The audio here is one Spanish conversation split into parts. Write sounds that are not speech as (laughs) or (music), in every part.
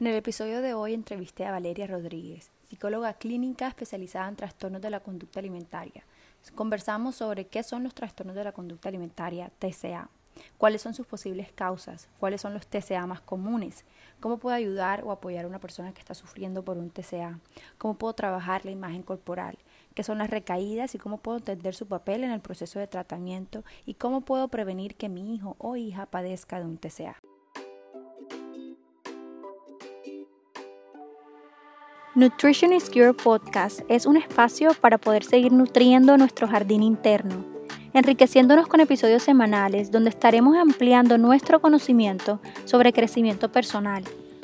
En el episodio de hoy entrevisté a Valeria Rodríguez, psicóloga clínica especializada en trastornos de la conducta alimentaria. Conversamos sobre qué son los trastornos de la conducta alimentaria, TCA, cuáles son sus posibles causas, cuáles son los TCA más comunes, cómo puedo ayudar o apoyar a una persona que está sufriendo por un TCA, cómo puedo trabajar la imagen corporal, qué son las recaídas y cómo puedo entender su papel en el proceso de tratamiento y cómo puedo prevenir que mi hijo o hija padezca de un TCA. Nutrition is Cure Podcast es un espacio para poder seguir nutriendo nuestro jardín interno, enriqueciéndonos con episodios semanales donde estaremos ampliando nuestro conocimiento sobre crecimiento personal.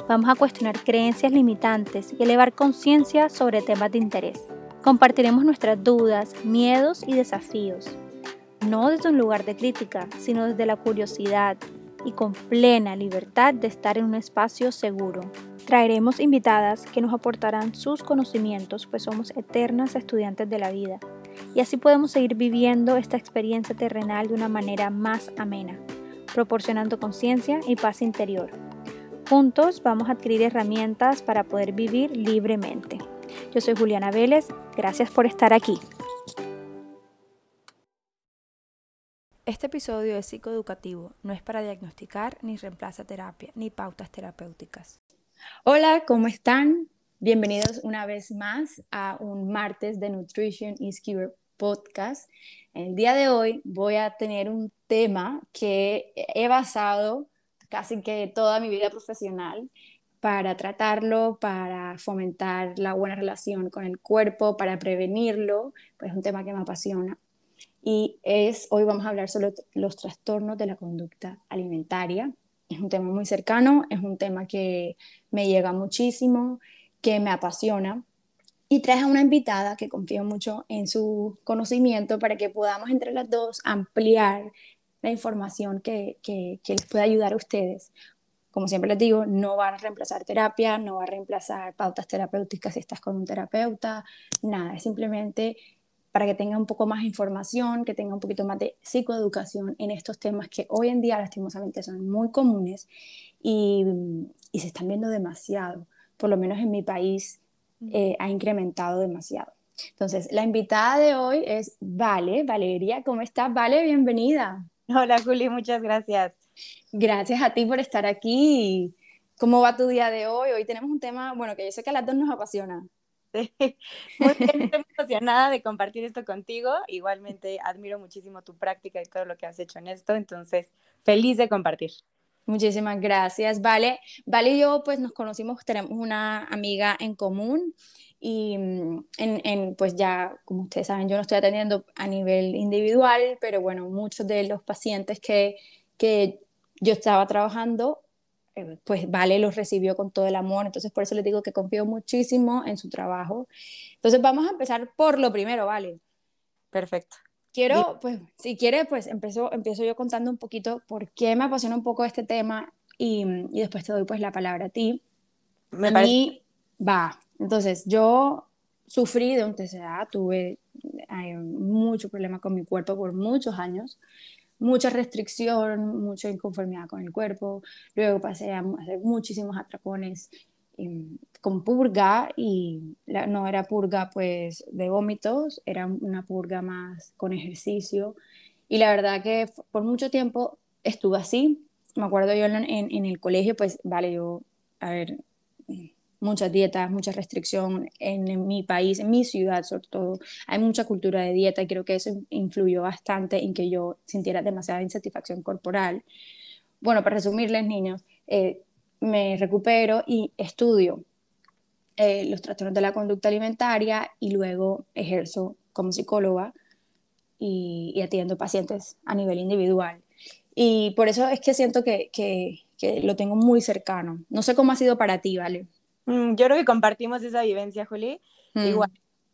Vamos a cuestionar creencias limitantes y elevar conciencia sobre temas de interés. Compartiremos nuestras dudas, miedos y desafíos, no desde un lugar de crítica, sino desde la curiosidad y con plena libertad de estar en un espacio seguro. Traeremos invitadas que nos aportarán sus conocimientos, pues somos eternas estudiantes de la vida, y así podemos seguir viviendo esta experiencia terrenal de una manera más amena, proporcionando conciencia y paz interior. Juntos vamos a adquirir herramientas para poder vivir libremente. Yo soy Juliana Vélez, gracias por estar aquí. Este episodio es psicoeducativo, no es para diagnosticar ni reemplaza terapia ni pautas terapéuticas. Hola, ¿cómo están? Bienvenidos una vez más a un martes de Nutrition is Cure podcast. El día de hoy voy a tener un tema que he basado casi que toda mi vida profesional para tratarlo, para fomentar la buena relación con el cuerpo, para prevenirlo, pues es un tema que me apasiona. Y es, hoy vamos a hablar sobre los trastornos de la conducta alimentaria es un tema muy cercano, es un tema que me llega muchísimo, que me apasiona. Y traje a una invitada que confío mucho en su conocimiento para que podamos entre las dos ampliar la información que, que, les pueda ayudar a ustedes. Como siempre les digo, no va a reemplazar terapia, no va a reemplazar pautas terapéuticas si estás con un terapeuta, nada, es simplemente para que tenga un poco más información, que tenga un poquito más de psicoeducación en estos temas que hoy en día lastimosamente son muy comunes y, y se están viendo demasiado, por lo menos en mi país eh, ha incrementado demasiado. Entonces, la invitada de hoy es Vale, Valeria, ¿cómo estás? Vale, bienvenida. Hola Juli, muchas gracias. Gracias a ti por estar aquí. ¿Cómo va tu día de hoy? Hoy tenemos un tema, bueno, que yo sé que a las dos nos apasiona. (laughs) Muy bien, (laughs) estoy emocionada de compartir esto contigo. Igualmente admiro muchísimo tu práctica y todo lo que has hecho en esto, entonces feliz de compartir. Muchísimas gracias, Vale. Vale y yo pues nos conocimos, tenemos una amiga en común y mm, en, en, pues ya, como ustedes saben, yo no estoy atendiendo a nivel individual, pero bueno, muchos de los pacientes que, que yo estaba trabajando pues Vale los recibió con todo el amor, entonces por eso les digo que confío muchísimo en su trabajo. Entonces vamos a empezar por lo primero, Vale. Perfecto. Quiero, pues, si quiere, pues empiezo, empiezo yo contando un poquito por qué me apasiona un poco este tema y, y después te doy pues la palabra a ti. Me a parece... mí, va. Entonces, yo sufrí de un TCA, tuve eh, mucho problema con mi cuerpo por muchos años mucha restricción, mucha inconformidad con el cuerpo. Luego pasé a hacer muchísimos atracones em, con purga y no era purga pues de vómitos, era una purga más con ejercicio. Y la verdad que por mucho tiempo estuve así. Me acuerdo yo en el colegio, pues vale, yo, a ver, muchas dietas, mucha restricción en, mi país, en mi ciudad sobre todo. Hay mucha cultura de dieta y creo que eso influyó bastante en que yo sintiera demasiada insatisfacción corporal. Bueno, para resumirles, niños, eh, me recupero y estudio eh, los trastornos de la conducta alimentaria y luego ejerzo como psicóloga y, y, atiendo pacientes a nivel individual. Y por eso es que siento que, que, que lo tengo muy cercano. No sé cómo ha sido para ti, ¿vale? Mm, yo creo que compartimos esa vivencia, Juli. Mm. Igual,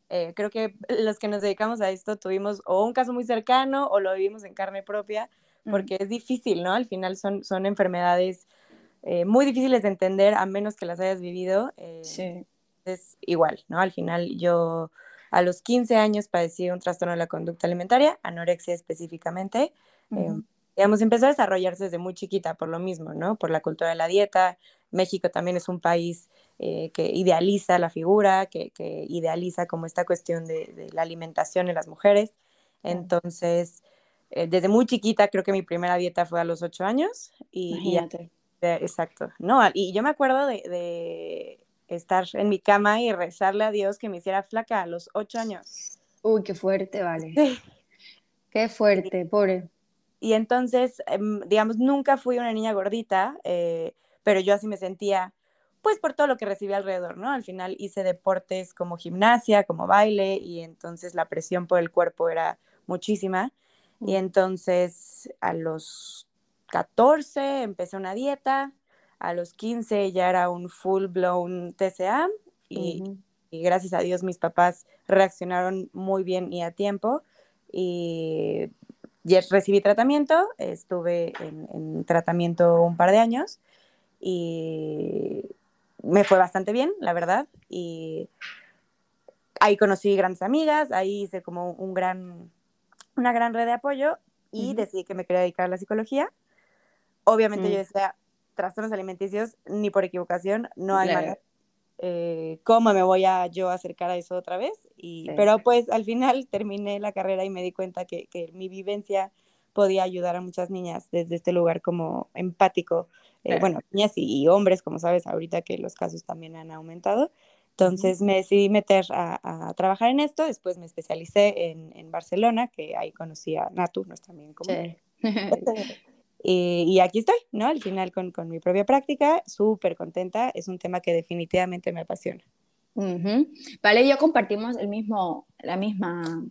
eh, creo que los que nos dedicamos a esto tuvimos o un caso muy cercano o lo vivimos en carne propia, mm. porque es difícil, ¿no? Al final son, son enfermedades eh, muy difíciles de entender a menos que las hayas vivido. Eh, sí. Es igual, ¿no? Al final yo a los 15 años padecí un trastorno de la conducta alimentaria, anorexia específicamente. -huh. digamos, empezó a desarrollarse desde muy chiquita por lo mismo, ¿no? Por la cultura de la dieta. México también es un país eh, que idealiza la figura, que, idealiza como esta cuestión de, la alimentación en las mujeres. Entonces, eh, desde muy chiquita, creo que mi primera dieta fue a los ocho años. Y, exacto. No, y yo me acuerdo de, estar en mi cama y rezarle a Dios que me hiciera flaca a los ocho años. Uy, qué fuerte, vale. Qué fuerte, pobre. Y entonces, em, digamos, nunca fui una niña gordita, eh, pero yo así me sentía, pues por todo lo que recibí alrededor, ¿no? Al final hice deportes como gimnasia, como baile, y entonces la presión por el cuerpo era muchísima. Y entonces a los 14 empecé una dieta, a los 15 ya era un full blown TCA y, y, gracias a Dios mis papás reaccionaron muy bien y a tiempo y recibí tratamiento, estuve en, tratamiento un par de años y me fue bastante bien, la verdad, y ahí conocí grandes amigas, ahí hice como un gran, una gran red de apoyo y decidí que me quería dedicar a la psicología. Obviamente yo mm. decía, trastornos alimenticios, ni por equivocación, no hay manera. Eh, ¿Cómo me voy a yo acercar a eso otra vez? Y, Pero pues al final terminé la carrera y me di cuenta que, que, mi vivencia podía ayudar a muchas niñas desde este lugar como empático. Eh, bueno, niñas y, hombres, como sabes, ahorita que los casos también han aumentado. Entonces me decidí meter a, a, trabajar en esto, después me especialicé en, en, Barcelona, que ahí conocí a Natu, no es también como... Y, y, aquí estoy, ¿no? Al final con, con mi propia práctica, súper contenta, es un tema que definitivamente me apasiona. Vale, yo compartimos el mismo, la misma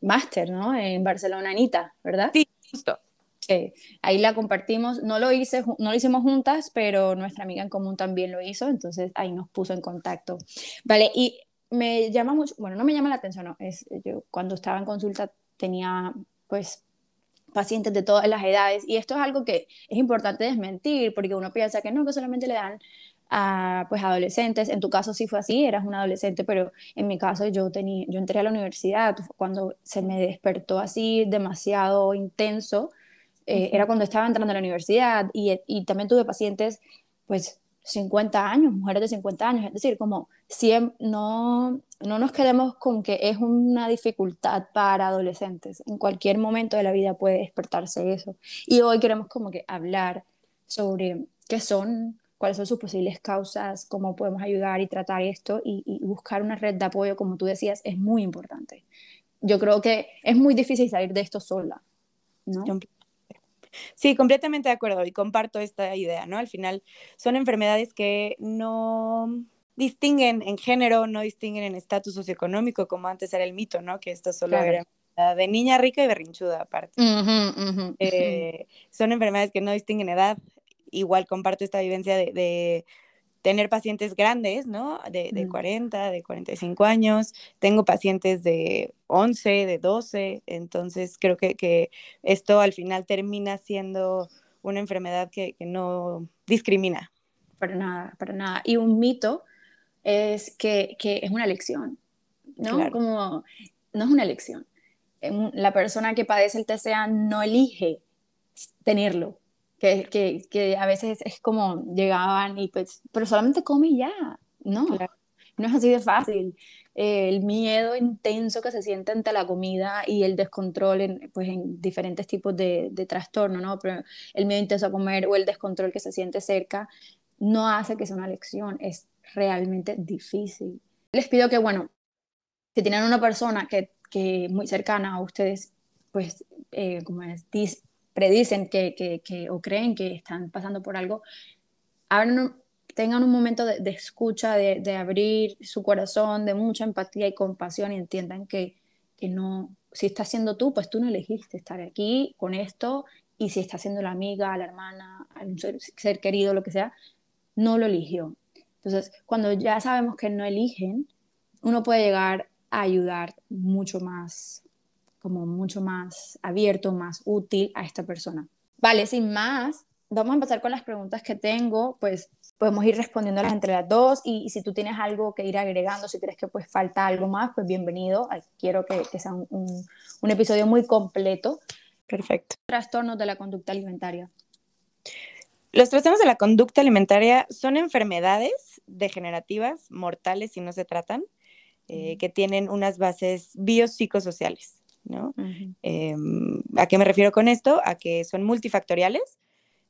máster, ¿no? En Barcelona, Anita, ¿verdad? Sí, justo. Sí, ahí la compartimos, no lo, hice, no lo hicimos juntas, pero nuestra amiga en común también lo hizo, entonces ahí nos puso en contacto. Vale, y me llama mucho, bueno, no me llama la atención, no, es, yo cuando estaba en consulta tenía pues pacientes de todas las edades y esto es algo que es importante desmentir porque uno piensa que no, que solamente le dan a pues adolescentes, en tu caso sí fue así, eras un adolescente, pero en mi caso yo tenía yo entré a la universidad cuando se me despertó así demasiado intenso, eh, era cuando estaba entrando a la universidad y, y también tuve pacientes pues 50 años, mujeres de 50 años, es decir, como si no, no nos quedemos con que es una dificultad para adolescentes, en cualquier momento de la vida puede despertarse eso. Y hoy queremos como que hablar sobre qué son, cuáles son sus posibles causas, cómo podemos ayudar y tratar esto y, y buscar una red de apoyo, como tú decías, es muy importante. Yo creo que es muy difícil salir de esto sola, ¿no? Sí, completamente de acuerdo y comparto esta idea, ¿no? Al final son enfermedades que no distinguen en género, no distinguen en estatus socioeconómico, como antes era el mito, ¿no? Que esto solo era de niña rica y berrinchuda aparte. Eh, son enfermedades que no distinguen edad. Igual comparto esta vivencia de tener pacientes grandes, ¿no? De, de 40, de 45 años. Tengo pacientes de 11, de 12. Entonces, creo que, que esto al final termina siendo una enfermedad que, que, no discrimina. Para nada, para nada. Y un mito es que, que es una elección, ¿no? Como, no es una elección. La persona que padece el TCA no elige tenerlo, que, que, que, a veces es como llegaban y pues, pero solamente come y ya, no, no es así de fácil. el miedo intenso que se siente ante la comida y el descontrol en, pues, en diferentes tipos de, de trastorno, ¿no? Pero el miedo intenso a comer o el descontrol que se siente cerca no hace que sea una lección, es realmente difícil. Les pido que, bueno, si tienen una persona que, que muy cercana a ustedes, pues, eh, como es, predicen que, que, o creen que están pasando por algo, tengan un momento de, escucha, de, de, abrir su corazón, de mucha empatía y compasión y entiendan que, que no, si estás siendo tú, pues tú no elegiste estar aquí con esto y si está siendo la amiga, la hermana, un ser, ser querido, lo que sea, no lo eligió. Entonces, cuando ya sabemos que no eligen, uno puede llegar a ayudar mucho más como mucho más abierto, más útil a esta persona. Vale, sin más, vamos a empezar con las preguntas que tengo, pues podemos ir respondiéndolas entre las dos y, si tú tienes algo que ir agregando, si crees que pues falta algo más, pues bienvenido. Quiero que, que sea un, un, episodio muy completo. Perfecto. Trastornos de la conducta alimentaria. Los trastornos de la conducta alimentaria son enfermedades degenerativas, mortales si no se tratan, eh, que tienen unas bases biopsicosociales, ¿no? Em, ¿A qué me refiero con esto? A que son multifactoriales,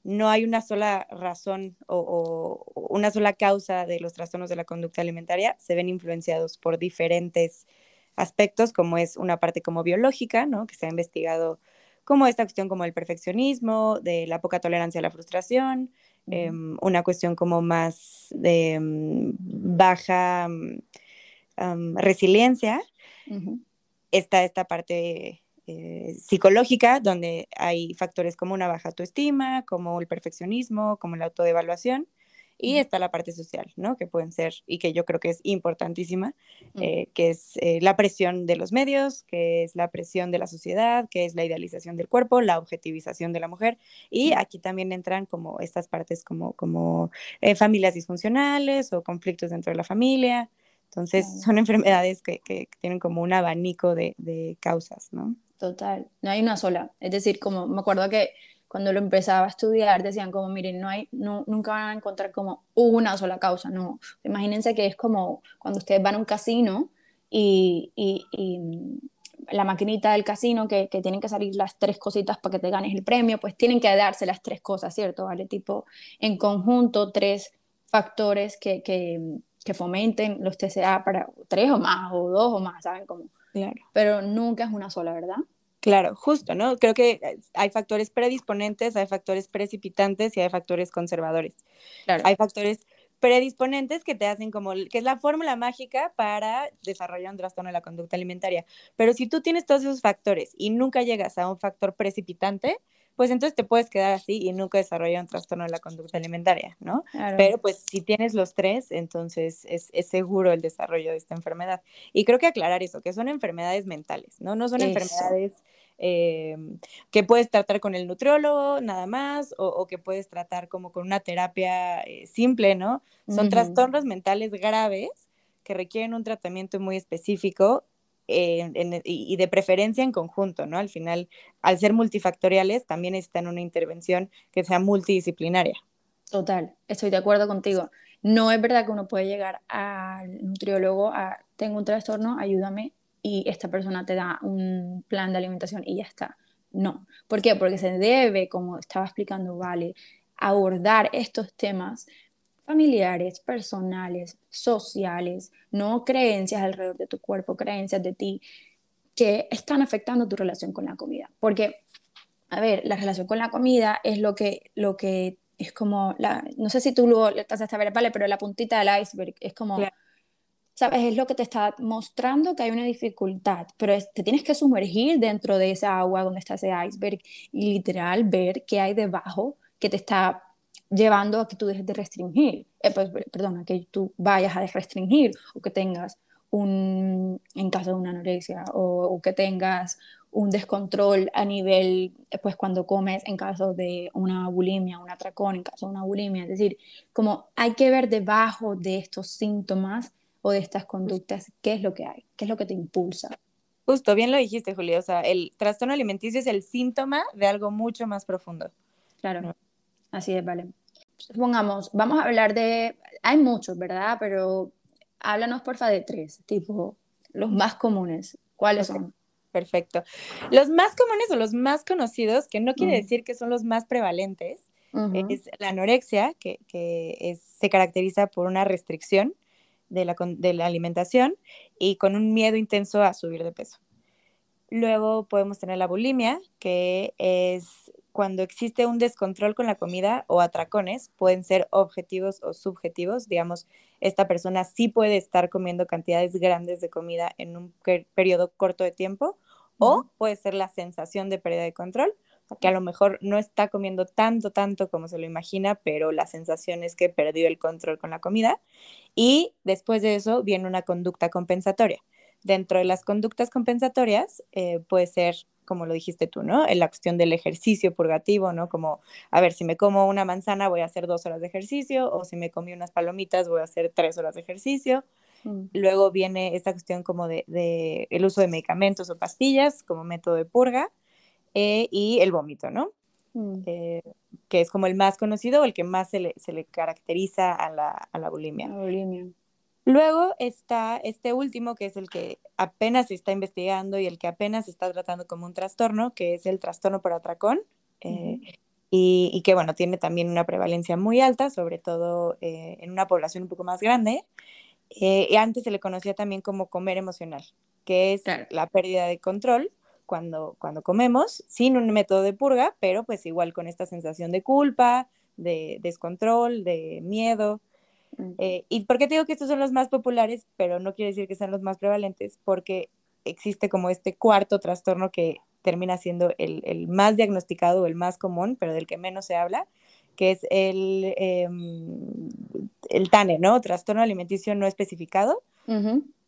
no hay una sola razón o, una sola causa de los trastornos de la conducta alimentaria, se ven influenciados por diferentes aspectos, como es una parte como biológica, ¿no? Que se ha investigado como esta cuestión como el perfeccionismo, de la poca tolerancia a la frustración, em, una cuestión como más de mm, baja mm, resiliencia. Está esta parte eh, psicológica, donde hay factores como una baja autoestima, como el perfeccionismo, como la autodevaluación. Y está la parte social, ¿no? Que pueden ser, y que yo creo que es importantísima, eh, que es eh, la presión de los medios, que es la presión de la sociedad, que es la idealización del cuerpo, la objetivización de la mujer. Y aquí también entran como estas partes como, como eh, familias disfuncionales o conflictos dentro de la familia. Entonces, son enfermedades que, que, tienen como un abanico de, de causas, ¿no? Total, no hay una sola. Es decir, como me acuerdo que cuando lo empezaba a estudiar decían como, miren, no hay, no, nunca van a encontrar como una sola causa, no. Imagínense que es como cuando ustedes van a un casino y, y, y la maquinita del casino que, que, tienen que salir las tres cositas para que te ganes el premio, pues tienen que darse las tres cosas, ¿cierto? ¿Vale? Tipo, en conjunto, tres factores que, que, que fomenten los TCA para tres o más, o dos o más, ¿saben? Como, claro. Pero nunca es una sola, ¿verdad? Claro, justo, ¿no? Creo que eh, hay factores predisponentes, hay factores precipitantes y hay factores conservadores. Claro. Hay factores predisponentes que te hacen como, que es la fórmula mágica para desarrollar un trastorno de la conducta alimentaria. Pero si tú tienes todos esos factores y nunca llegas a un factor precipitante, pues entonces te puedes quedar así y nunca desarrollar un trastorno de la conducta alimentaria, ¿no? Pero pues si tienes los tres, entonces es, es, seguro el desarrollo de esta enfermedad. Y creo que aclarar eso, que son enfermedades mentales, ¿no? No son enfermedades eh, que puedes tratar con el nutriólogo nada más o, que puedes tratar como con una terapia eh, simple, ¿no? Son trastornos mentales graves que requieren un tratamiento muy específico y de preferencia en conjunto, ¿no? Al final, al ser multifactoriales, también necesitan una intervención que sea multidisciplinaria. Total, estoy de acuerdo contigo. No es verdad que uno puede llegar al nutriólogo a, tengo un trastorno, ayúdame, y esta persona te da un plan de alimentación y ya está. No. ¿Por qué? Porque se debe, como estaba explicando Vale, abordar estos temas familiares, personales, sociales, no creencias alrededor de tu cuerpo, creencias de ti que están afectando tu relación con la comida. Porque, a ver, la relación con la comida es lo que, lo que es como, la, no sé si tú lo estás a ver, vale, pero la puntita del iceberg es como, ¿sabes? Es lo que te está mostrando que hay una dificultad, pero te tienes que sumergir dentro de esa agua donde está ese iceberg y literal ver qué hay debajo que te está llevando a que tú dejes de restringir, eh, pues, perdón, a que tú vayas a restringir o que tengas un, en caso de una anorexia, o, que tengas un descontrol a nivel, pues cuando comes en caso de una bulimia, un atracón en caso de una bulimia, es decir, como hay que ver debajo de estos síntomas o de estas conductas qué es lo que hay, qué es lo que te impulsa. Justo, bien lo dijiste, Julia, o sea, el trastorno alimenticio es el síntoma de algo mucho más profundo. Claro, así es, vale supongamos, vamos a hablar de, hay muchos, ¿verdad? Pero háblanos porfa de tres, tipo, los más comunes. ¿Cuáles son? Perfecto. Los más comunes o los más conocidos, que no quiere decir que son los más prevalentes, es la anorexia, que, que se caracteriza por una restricción de la, de la alimentación y con un miedo intenso a subir de peso. Luego podemos tener la bulimia, que es cuando existe un descontrol con la comida o atracones, pueden ser objetivos o subjetivos. Digamos, esta persona sí puede estar comiendo cantidades grandes de comida en un periodo corto de tiempo, o puede ser la sensación de pérdida de control, que a lo mejor no está comiendo tanto, tanto como se lo imagina, pero la sensación es que perdió el control con la comida. Y después de eso viene una conducta compensatoria. Dentro de las conductas compensatorias eh, puede ser como lo dijiste tú, ¿no? En la cuestión del ejercicio purgativo, ¿no? Como, a ver, si me como una manzana voy a hacer dos horas de ejercicio, o si me comí unas palomitas voy a hacer tres horas de ejercicio. Mm. Luego viene esta cuestión como de, el uso de medicamentos o pastillas como método de purga. eh, y el vómito, ¿no? Mm. Eh, que es como el más conocido o el que más se le, se le caracteriza a la, a la bulimia. bulimia. Luego está este último, que es el que apenas se está investigando y el que apenas se está tratando como un trastorno, que es el trastorno por atracón. Eh, y, que, bueno, tiene también una prevalencia muy alta, sobre todo eh, en una población un poco más grande. y antes se le conocía también como comer emocional, que es la pérdida de control cuando, cuando comemos, sin un método de purga, pero pues igual con esta sensación de culpa, de descontrol, de miedo. Eh, ¿Y por qué te digo que estos son los más populares, pero no quiere decir que sean los más prevalentes? Porque existe como este cuarto trastorno que termina siendo el, el más diagnosticado el más común, pero del que menos se habla, que es el, em, el TANE, ¿no? Trastorno alimenticio no especificado,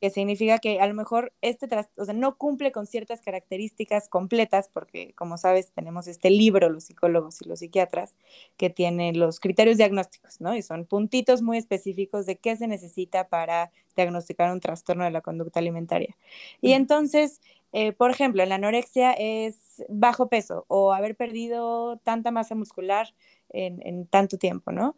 que significa que a lo mejor este o sea, no cumple con ciertas características completas, porque como sabes, tenemos este libro, los psicólogos y los psiquiatras, que tiene los criterios diagnósticos, ¿no? Y son puntitos muy específicos de qué se necesita para diagnosticar un trastorno de la conducta alimentaria. Y entonces, eh, por ejemplo, la anorexia es bajo peso o haber perdido tanta masa muscular en, tanto tiempo, ¿no?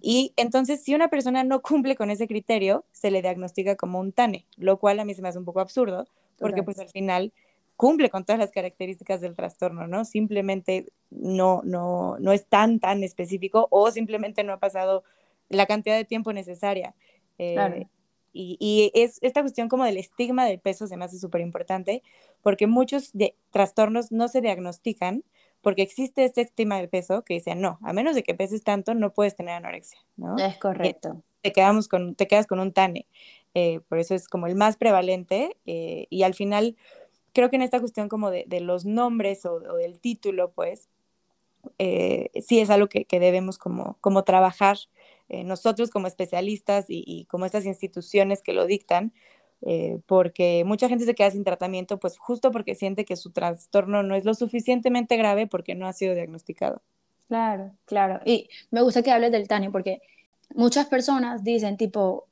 Y entonces, si una persona no cumple con ese criterio, se le diagnostica como un TANE, lo cual a mí se me hace un poco absurdo, porque pues al final cumple con todas las características del trastorno, ¿no? Simplemente no, no, no es tan, tan específico o simplemente no ha pasado la cantidad de tiempo necesaria. Eh, y, y, es esta cuestión como del estigma del peso se me hace súper importante, porque muchos de, trastornos no se diagnostican porque existe este estima del peso que dice, no, a menos de que peses tanto, no puedes tener anorexia, ¿no? Es correcto. Te, quedamos con, te quedas con un TANE, eh, por eso es como el más prevalente eh, y al final creo que en esta cuestión como de, los nombres o, del título, pues, eh, sí es algo que, debemos como, como trabajar nosotros como especialistas y, y, como estas instituciones que lo dictan, eh, porque mucha gente se queda sin tratamiento, pues justo porque siente que su trastorno no es lo suficientemente grave porque no ha sido diagnosticado. Claro, claro. Y me gusta que hables del TANI porque muchas personas dicen tipo,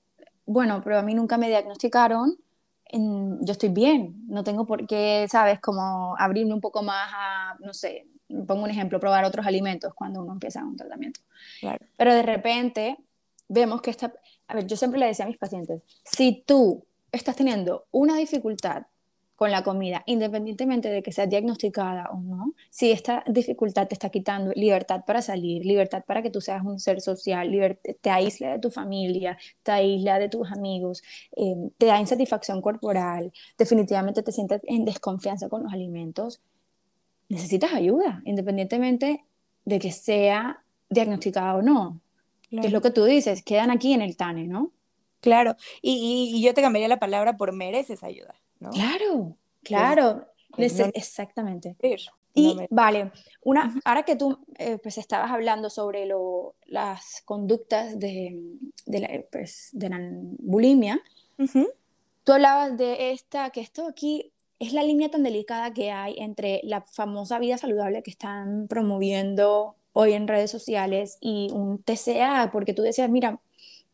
bueno, pero a mí nunca me diagnosticaron, yo estoy bien, no tengo por qué, sabes, como abrirme un poco más a, no sé, pongo un ejemplo, probar otros alimentos cuando uno empieza un tratamiento. Claro. Pero de repente vemos que esta, a ver, yo siempre le decía a mis pacientes, si tú estás teniendo una dificultad con la comida, independientemente de que sea diagnosticada o no, si esta dificultad te está quitando libertad para salir, libertad para que tú seas un ser social, te aísla de tu familia, te aísla de tus amigos, eh, te da insatisfacción corporal, definitivamente te sientes en desconfianza con los alimentos, necesitas ayuda, independientemente de que sea diagnosticada o no. es lo que tú dices, quedan aquí en el TANE, ¿no? Claro, y, yo te cambiaría la palabra por mereces ayuda, ¿no? Claro, claro, exactamente. Y vale, una, ahora que tú eh, pues estabas hablando sobre lo, las conductas de, de, la, pues, de la bulimia, tú hablabas de esta, que esto aquí es la línea tan delicada que hay entre la famosa vida saludable que están promoviendo hoy en redes sociales y un TCA, porque tú decías, mira,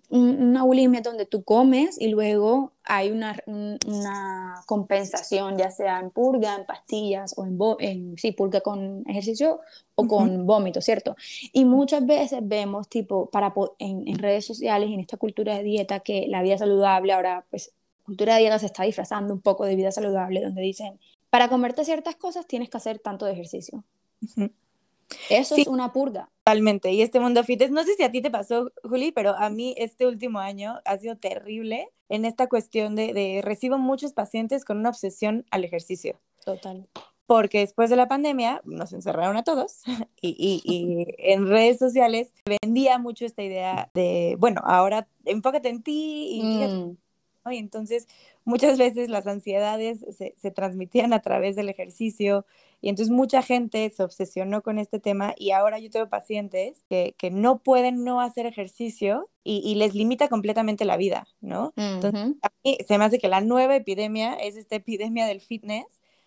una bulimia donde tú comes y luego hay una, una, compensación, ya sea en purga, en pastillas o en, en sí, purga con ejercicio o con vómito, ¿cierto? Y muchas veces vemos, tipo, para, en, en, redes sociales en esta cultura de dieta, que la vida saludable, ahora, pues, cultura de dieta se está disfrazando un poco de vida saludable, donde dicen, para comerte ciertas cosas tienes que hacer tanto de ejercicio. Eso es una purga. Totalmente. Y este mundo fitness, no sé si a ti te pasó, Juli, pero a mí este último año ha sido terrible en esta cuestión de, recibo muchos pacientes con una obsesión al ejercicio. Total. Porque después de la pandemia nos encerraron a todos (laughs) y, y, en redes sociales vendía mucho esta idea de, bueno, ahora enfócate en ti y, mm. Y entonces muchas veces las ansiedades se, se transmitían a través del ejercicio, y entonces mucha gente se obsesionó con este tema y ahora yo tengo pacientes que, que no pueden no hacer ejercicio y, y, les limita completamente la vida, ¿no? Entonces, a mí se me hace que la nueva epidemia es esta epidemia del fitness,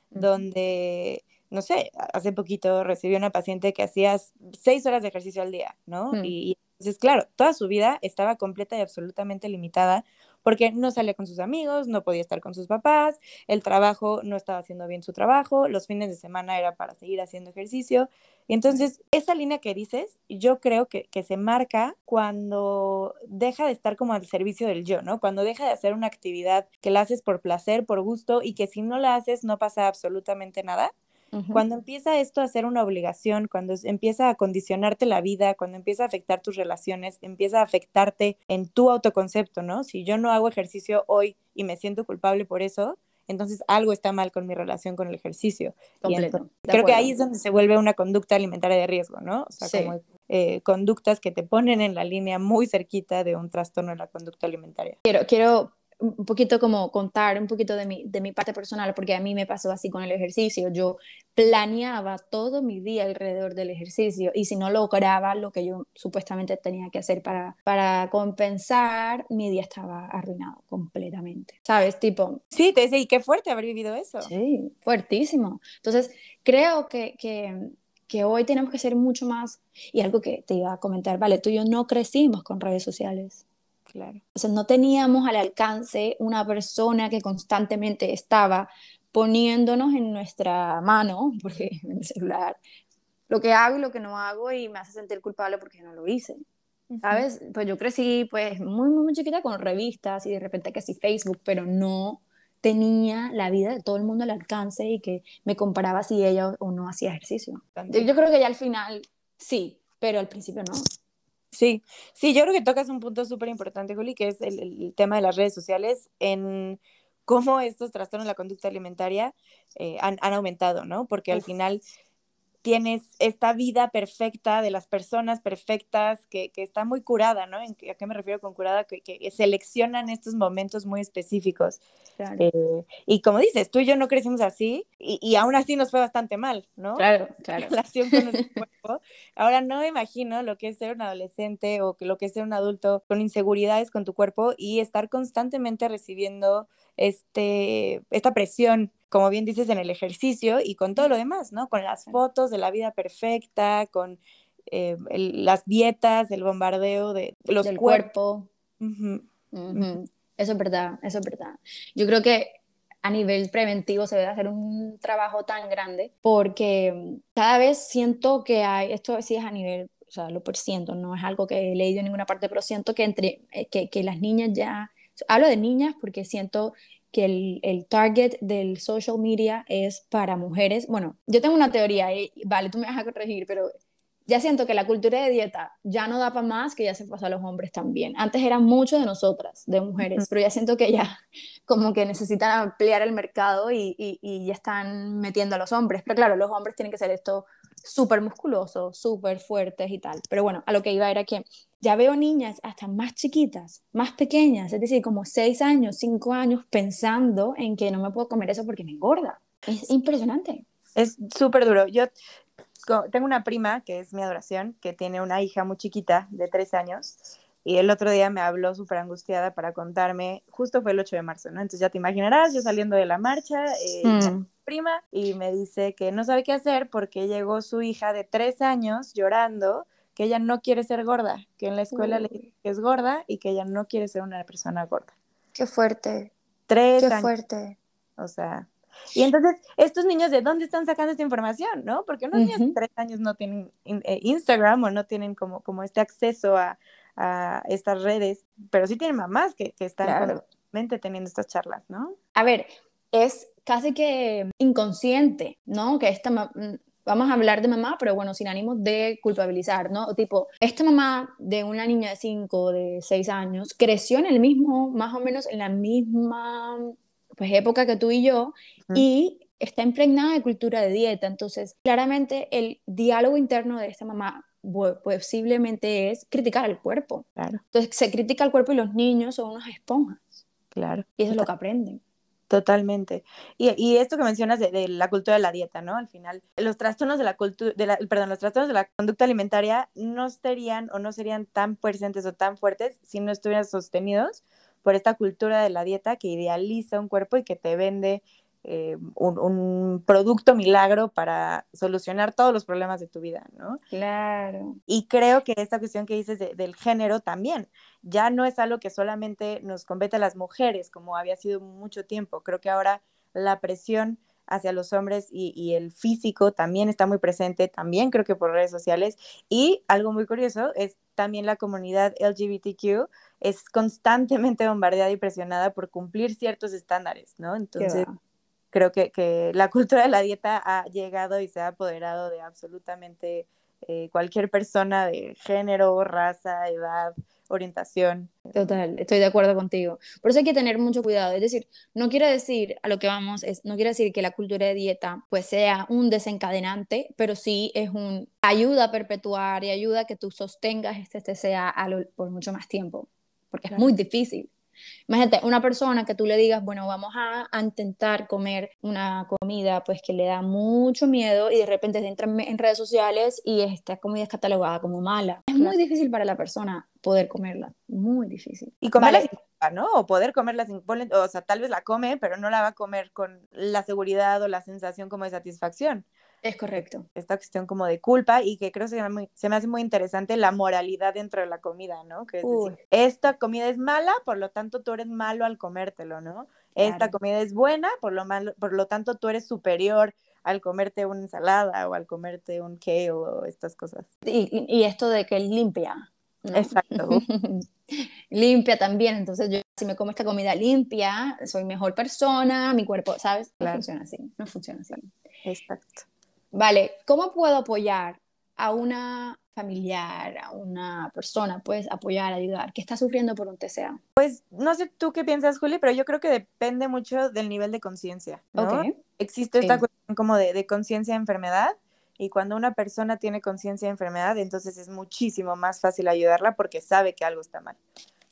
donde, no sé, hace poquito recibí una paciente que hacía seis horas de ejercicio al día, ¿no? Y Entonces, claro, toda su vida estaba completa y absolutamente limitada porque no salía con sus amigos, no podía estar con sus papás, el trabajo no estaba haciendo bien su trabajo, los fines de semana era para seguir haciendo ejercicio. Entonces, esa línea que dices, yo creo que, que se marca cuando deja de estar como al servicio del yo, ¿no? Cuando deja de hacer una actividad que la haces por placer, por gusto y que si no la haces no pasa absolutamente nada cuando empieza esto a ser una obligación, cuando empieza a condicionarte la vida, cuando empieza a afectar tus relaciones, empieza a afectarte en tu autoconcepto, ¿no? Si yo no hago ejercicio hoy y me siento culpable por eso, entonces algo está mal con mi relación con el ejercicio. creo que ahí es donde se vuelve una conducta alimentaria de riesgo, ¿no? O sea, como eh, conductas que te ponen en la línea muy cerquita de un trastorno de la conducta alimentaria. Quiero, quiero un poquito como contar un poquito de mi, de mi parte personal, porque a mí me pasó así con el ejercicio. Yo planeaba todo mi día alrededor del ejercicio y si no lograba lo que yo supuestamente tenía que hacer para, para compensar, mi día estaba arruinado completamente. ¿Sabes? Tipo... Sí, te y qué fuerte haber vivido eso. Sí, fuertísimo. Entonces, creo que, que que hoy tenemos que ser mucho más, y algo que te iba a comentar, vale, tú y yo no crecimos con redes sociales. Claro. O sea, no teníamos al alcance una persona que constantemente estaba poniéndonos en nuestra mano, (laughs) porque en el celular, lo que hago y lo que no hago y me hace sentir culpable porque no lo hice. ¿Sabes? Pues yo crecí pues muy, muy, muy chiquita con revistas y de repente que sí Facebook, pero no tenía la vida de todo el mundo al alcance y que me comparaba si ella o no hacía ejercicio. Yo creo que ya al final sí, pero al principio no. Sí, sí, yo creo que tocas un punto súper importante, Juli, que es el, tema de las redes sociales en cómo estos trastornos de la conducta alimentaria eh, han, han, aumentado, ¿no? Porque al final tienes esta vida perfecta de las personas perfectas que, que está muy curada, ¿no? ¿A qué me refiero con curada? Que, que seleccionan estos momentos muy específicos. Eh, y como dices, tú y yo no crecimos así y, y, aún así nos fue bastante mal, ¿no? Claro, (laughs) claro. relación con nuestro cuerpo. Ahora no me imagino lo que es ser un adolescente o lo que es ser un adulto con inseguridades con tu cuerpo y estar constantemente recibiendo este, esta presión como bien dices, en el ejercicio y con todo lo demás, ¿no? Con las fotos de la vida perfecta, con eh, las dietas, el bombardeo de los del cuerpo. Eso es verdad, eso es verdad. Yo creo que a nivel preventivo se debe hacer un trabajo tan grande porque cada vez siento que hay, esto sí es a nivel, o sea, lo siento, no es algo que he leído en ninguna parte, pero siento que entre eh, que, que las niñas ya, hablo de niñas porque siento que el, el, target del social media es para mujeres. Bueno, yo tengo una teoría, y, vale, tú me vas a corregir, pero ya siento que la cultura de dieta ya no da para más, que ya se pasa a los hombres también. Antes eran mucho de nosotras, de mujeres, pero ya siento que ya (laughs) como que necesitan ampliar el mercado y, y, y ya están metiendo a los hombres. Pero claro, los hombres tienen que ser esto súper musculosos, súper fuertes y tal. Pero bueno, a lo que iba era que ya veo niñas hasta más chiquitas, más pequeñas, es decir, como 6 años, 5 años, pensando en que no me puedo comer eso porque me engorda. Es impresionante. Es súper duro. Yo tengo una prima, que es mi adoración, que tiene una hija muy chiquita de 3 años. Y el otro día me habló súper angustiada para contarme, justo fue el 8 de marzo, ¿no? Entonces ya te imaginarás, yo saliendo de la marcha, eh, mm. Prima, y me dice que no sabe qué hacer porque llegó su hija de 3 años llorando que ella no quiere ser gorda, que en la escuela le dice que es gorda y que ella no quiere ser una persona gorda. Qué fuerte. Tres Qué fuerte. O sea, y entonces, estos niños, ¿de dónde están sacando esta información? ¿No? Porque unos niños de tres años no tienen eh, Instagram o no tienen como, como este acceso a, a estas redes, pero sí tienen mamás que, que están claro. teniendo estas charlas, ¿no? A ver, es casi que inconsciente, ¿no? Que esta vamos a hablar de mamá, pero bueno, sin ánimo de culpabilizar, ¿no? Tipo, esta mamá de una niña de 5, de 6 años, creció en el mismo, más o menos en la misma pues, época que tú y yo, y está impregnada de cultura de dieta. Entonces, claramente el diálogo interno de esta mamá posiblemente es criticar al cuerpo. Claro. Entonces, se critica al cuerpo y los niños son unas esponjas. Claro. Y eso es lo que aprenden. Totalmente. Y, y, esto que mencionas de, la cultura de la dieta, ¿no? Al final, los trastornos de la cultura, de perdón, los trastornos de la conducta alimentaria no estarían o no serían tan presentes o tan fuertes si no estuvieran sostenidos por esta cultura de la dieta que idealiza un cuerpo y que te vende eh, un, producto milagro para solucionar todos los problemas de tu vida, ¿no? Claro. Y creo que esta cuestión que dices del género también, ya no es algo que solamente nos compete a las mujeres, como había sido mucho tiempo. Creo que ahora la presión hacia los hombres y, el físico también está muy presente, también creo que por redes sociales. Y algo muy curioso es también la comunidad LGBTQ es constantemente bombardeada y presionada por cumplir ciertos estándares, ¿no? Entonces, creo que, que, la (laughs) cultura de la dieta ha llegado y se ha apoderado de absolutamente eh, cualquier persona de género, raza, edad, orientación. Total, estoy de acuerdo contigo. Por eso hay que tener mucho cuidado. Es decir, no quiere decir, a lo que vamos, es, no quiere decir que la cultura de dieta pues sea un desencadenante, pero sí es un ayuda a perpetuar y ayuda a que tú sostengas este TCA por mucho más tiempo, porque es muy difícil. Imagínate, una persona que tú le digas, bueno, vamos a, intentar comer una comida pues que le da mucho miedo y de repente entra en, redes sociales y esta comida es catalogada como mala. Es muy difícil para la persona poder comerla, muy difícil. Y comerla sin culpa, ¿no? O poder comerla sin, o sea, tal vez la come, pero no la va a comer con la seguridad o la sensación como de satisfacción. Es correcto. Esta cuestión como de culpa y que creo que se me, hace muy interesante la moralidad dentro de la comida, ¿no? Que es decir, esta comida es mala, por lo tanto tú eres malo al comértelo, ¿no? Esta comida es buena, por lo, malo, por lo tanto tú eres superior al comerte una ensalada o al comerte un kale o estas cosas. Y, esto de que es limpia. Exacto. (laughs) limpia también, entonces yo si me como esta comida limpia, soy mejor persona, mi cuerpo, ¿sabes? No funciona así, no funciona así. Exacto. Vale, ¿cómo puedo apoyar a una familiar, a una persona, pues apoyar, ayudar, que está sufriendo por un TCA? Pues no sé tú qué piensas, Juli, pero yo creo que depende mucho del nivel de conciencia. ¿no? Existe esta cuestión como de, de conciencia de enfermedad y cuando una persona tiene conciencia de enfermedad, entonces es muchísimo más fácil ayudarla porque sabe que algo está mal.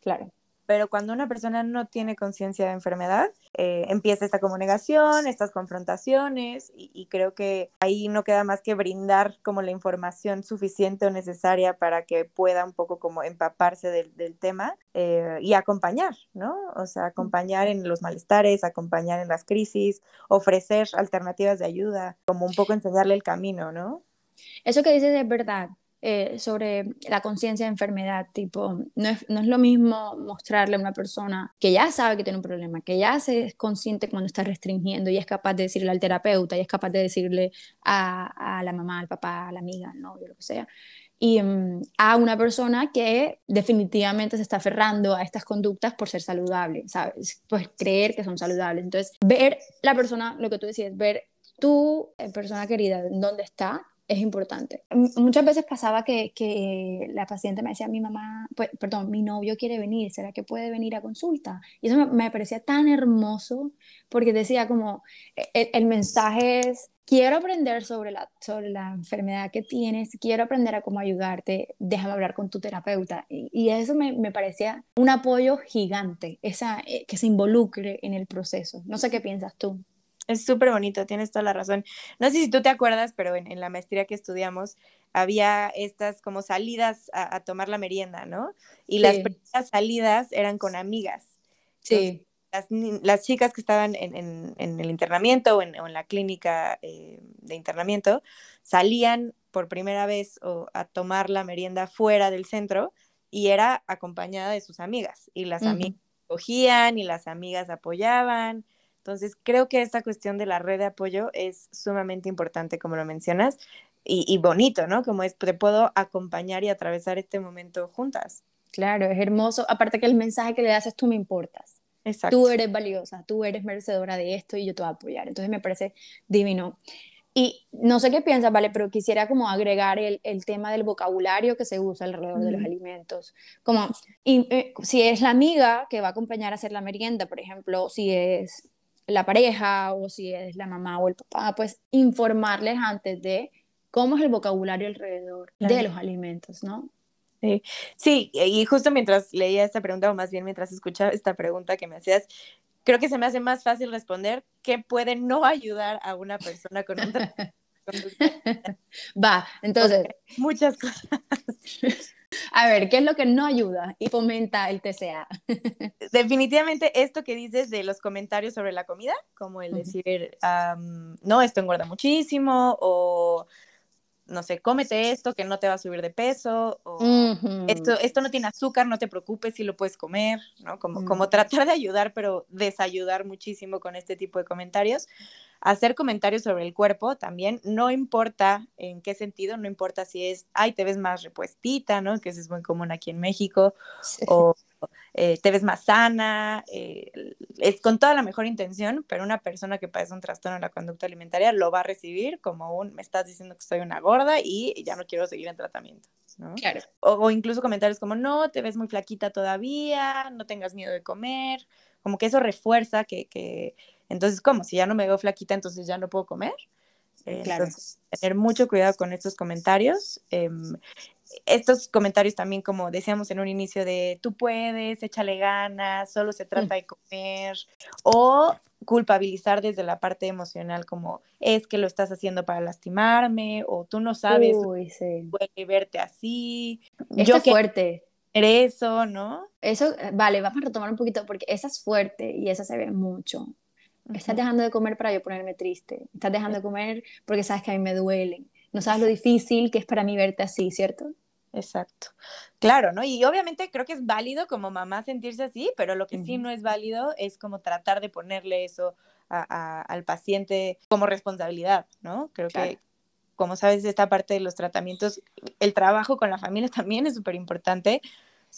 Claro pero cuando una persona no tiene conciencia de enfermedad, eh, empieza esta comunicación, estas confrontaciones, y, creo que ahí no queda más que brindar como la información suficiente o necesaria para que pueda un poco como empaparse del, tema eh, y acompañar, ¿no? O sea, acompañar en los malestares, acompañar en las crisis, ofrecer alternativas de ayuda, como un poco enseñarle el camino, ¿no? Eso que dices es verdad. Eh, sobre la conciencia de enfermedad, tipo, no es, no es, lo mismo mostrarle a una persona que ya sabe que tiene un problema, que ya se es consciente cuando está restringiendo y es capaz de decirle al terapeuta y es capaz de decirle a, la mamá, al papá, a la amiga, al novio, lo que sea, y mm, a una persona que definitivamente se está aferrando a estas conductas por ser saludable, ¿sabes? Pues creer que son saludables. Entonces, ver la persona, lo que tú decías, ver tu eh, persona querida, dónde está, es importante. Muchas veces pasaba que, que, la paciente me decía, mi mamá, pues, perdón, mi novio quiere venir, ¿será que puede venir a consulta? Y eso me, parecía tan hermoso porque decía como, e, el, mensaje es, quiero aprender sobre la, sobre la enfermedad que tienes, quiero aprender a cómo ayudarte, déjame hablar con tu terapeuta. Y, y eso me, me, parecía un apoyo gigante, esa, eh, que se involucre en el proceso. No sé qué piensas tú. Es súper bonito, tienes toda la razón. No sé si tú te acuerdas, pero en, la maestría que estudiamos había estas como salidas a, tomar la merienda, ¿no? Y las primeras salidas eran con amigas. Sí. las, chicas que estaban en, el internamiento o en, la clínica eh, de internamiento salían por primera vez a tomar la merienda fuera del centro y era acompañada de sus amigas. Y las amigas cogían y las amigas apoyaban entonces, creo que esta cuestión de la red de apoyo es sumamente importante, como lo mencionas, y, bonito, ¿no? Como es, te puedo acompañar y atravesar este momento juntas. Claro, es hermoso. Aparte que el mensaje que le das es tú me importas. Exacto. Tú eres valiosa, tú eres merecedora de esto y yo te voy a apoyar. Entonces me parece divino. Y no sé qué piensas, ¿vale? Pero quisiera como agregar el, el tema del vocabulario que se usa alrededor de los alimentos. Como, y, eh, si es la amiga que va a acompañar a hacer la merienda, por ejemplo, si es la pareja o si es la mamá o el papá, pues informarles antes de cómo es el vocabulario alrededor de los alimentos, ¿no? Sí. sí, y justo mientras leía esta pregunta, o más bien mientras escuchaba esta pregunta que me hacías, creo que se me hace más fácil responder qué puede no ayudar a una persona con un (laughs) (laughs) Va, entonces. muchas cosas. (laughs) A ver, ¿qué es lo que no ayuda y fomenta el TCA? (laughs) Definitivamente esto que dices de los comentarios sobre la comida, como el decir, no, esto engorda muchísimo, o no sé, cómete esto que no te va a subir de peso, o esto, esto no tiene azúcar, no te preocupes si lo puedes comer, ¿no? Como, como mm. tratar de ayudar, pero desayudar muchísimo con este tipo de comentarios. Hacer comentarios sobre el cuerpo también, no importa en qué sentido, no importa si es, ay, te ves más repuestita, ¿no? Que eso es muy común aquí en México, o eh, te ves más sana, eh, es con toda la mejor intención, pero una persona que padece un trastorno en la conducta alimentaria lo va a recibir como un, me estás diciendo que soy una gorda y ya no quiero seguir en tratamiento. ¿no? Claro. O, incluso comentarios como, no, te ves muy flaquita todavía, no tengas miedo de comer, como que eso refuerza que, que entonces, ¿cómo? Si ya no me veo flaquita, entonces ya no puedo comer. claro. tener mucho cuidado con estos comentarios. Em, estos comentarios también, como decíamos en un inicio, de tú puedes, échale ganas, solo se trata de comer, o culpabilizar desde la parte emocional, como es que lo estás haciendo para lastimarme, o tú no sabes Uy, puede verte así. Esto Yo es fuerte. Eso, ¿no? Eso, eh, vale, vamos a retomar un poquito, porque esa es fuerte y esa se ve mucho. Estás dejando de comer para yo ponerme triste. Estás dejando de comer porque sabes que a mí me duelen no sabes lo difícil que es para mí verte así, ¿cierto? Exacto. Claro, ¿no? Y obviamente creo que es válido como mamá sentirse así, pero lo que sí no es válido es como tratar de ponerle eso al paciente como responsabilidad, ¿no? Creo que, como sabes, esta parte de los tratamientos, el trabajo con la familia (laughs) también es súper importante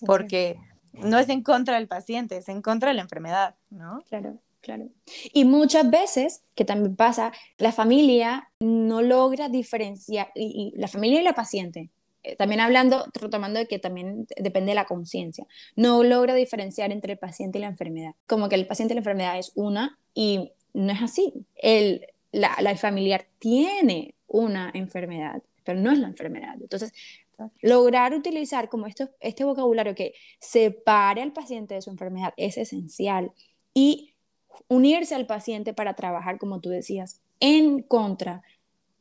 porque no es en contra del paciente, es en contra de la enfermedad, ¿no? Claro. Claro. Y muchas veces, que también pasa, la familia no logra diferenciar, y, la familia y la paciente, eh, también hablando, retomando de que también depende de la conciencia, no logra diferenciar entre el paciente y la enfermedad. Como que el paciente y la enfermedad es una y no es así. El, la, la familiar tiene una enfermedad, pero no es la enfermedad. Entonces, lograr utilizar como esto, este vocabulario que separe al paciente de su enfermedad es esencial. Y unirse al paciente para trabajar, como tú decías, en contra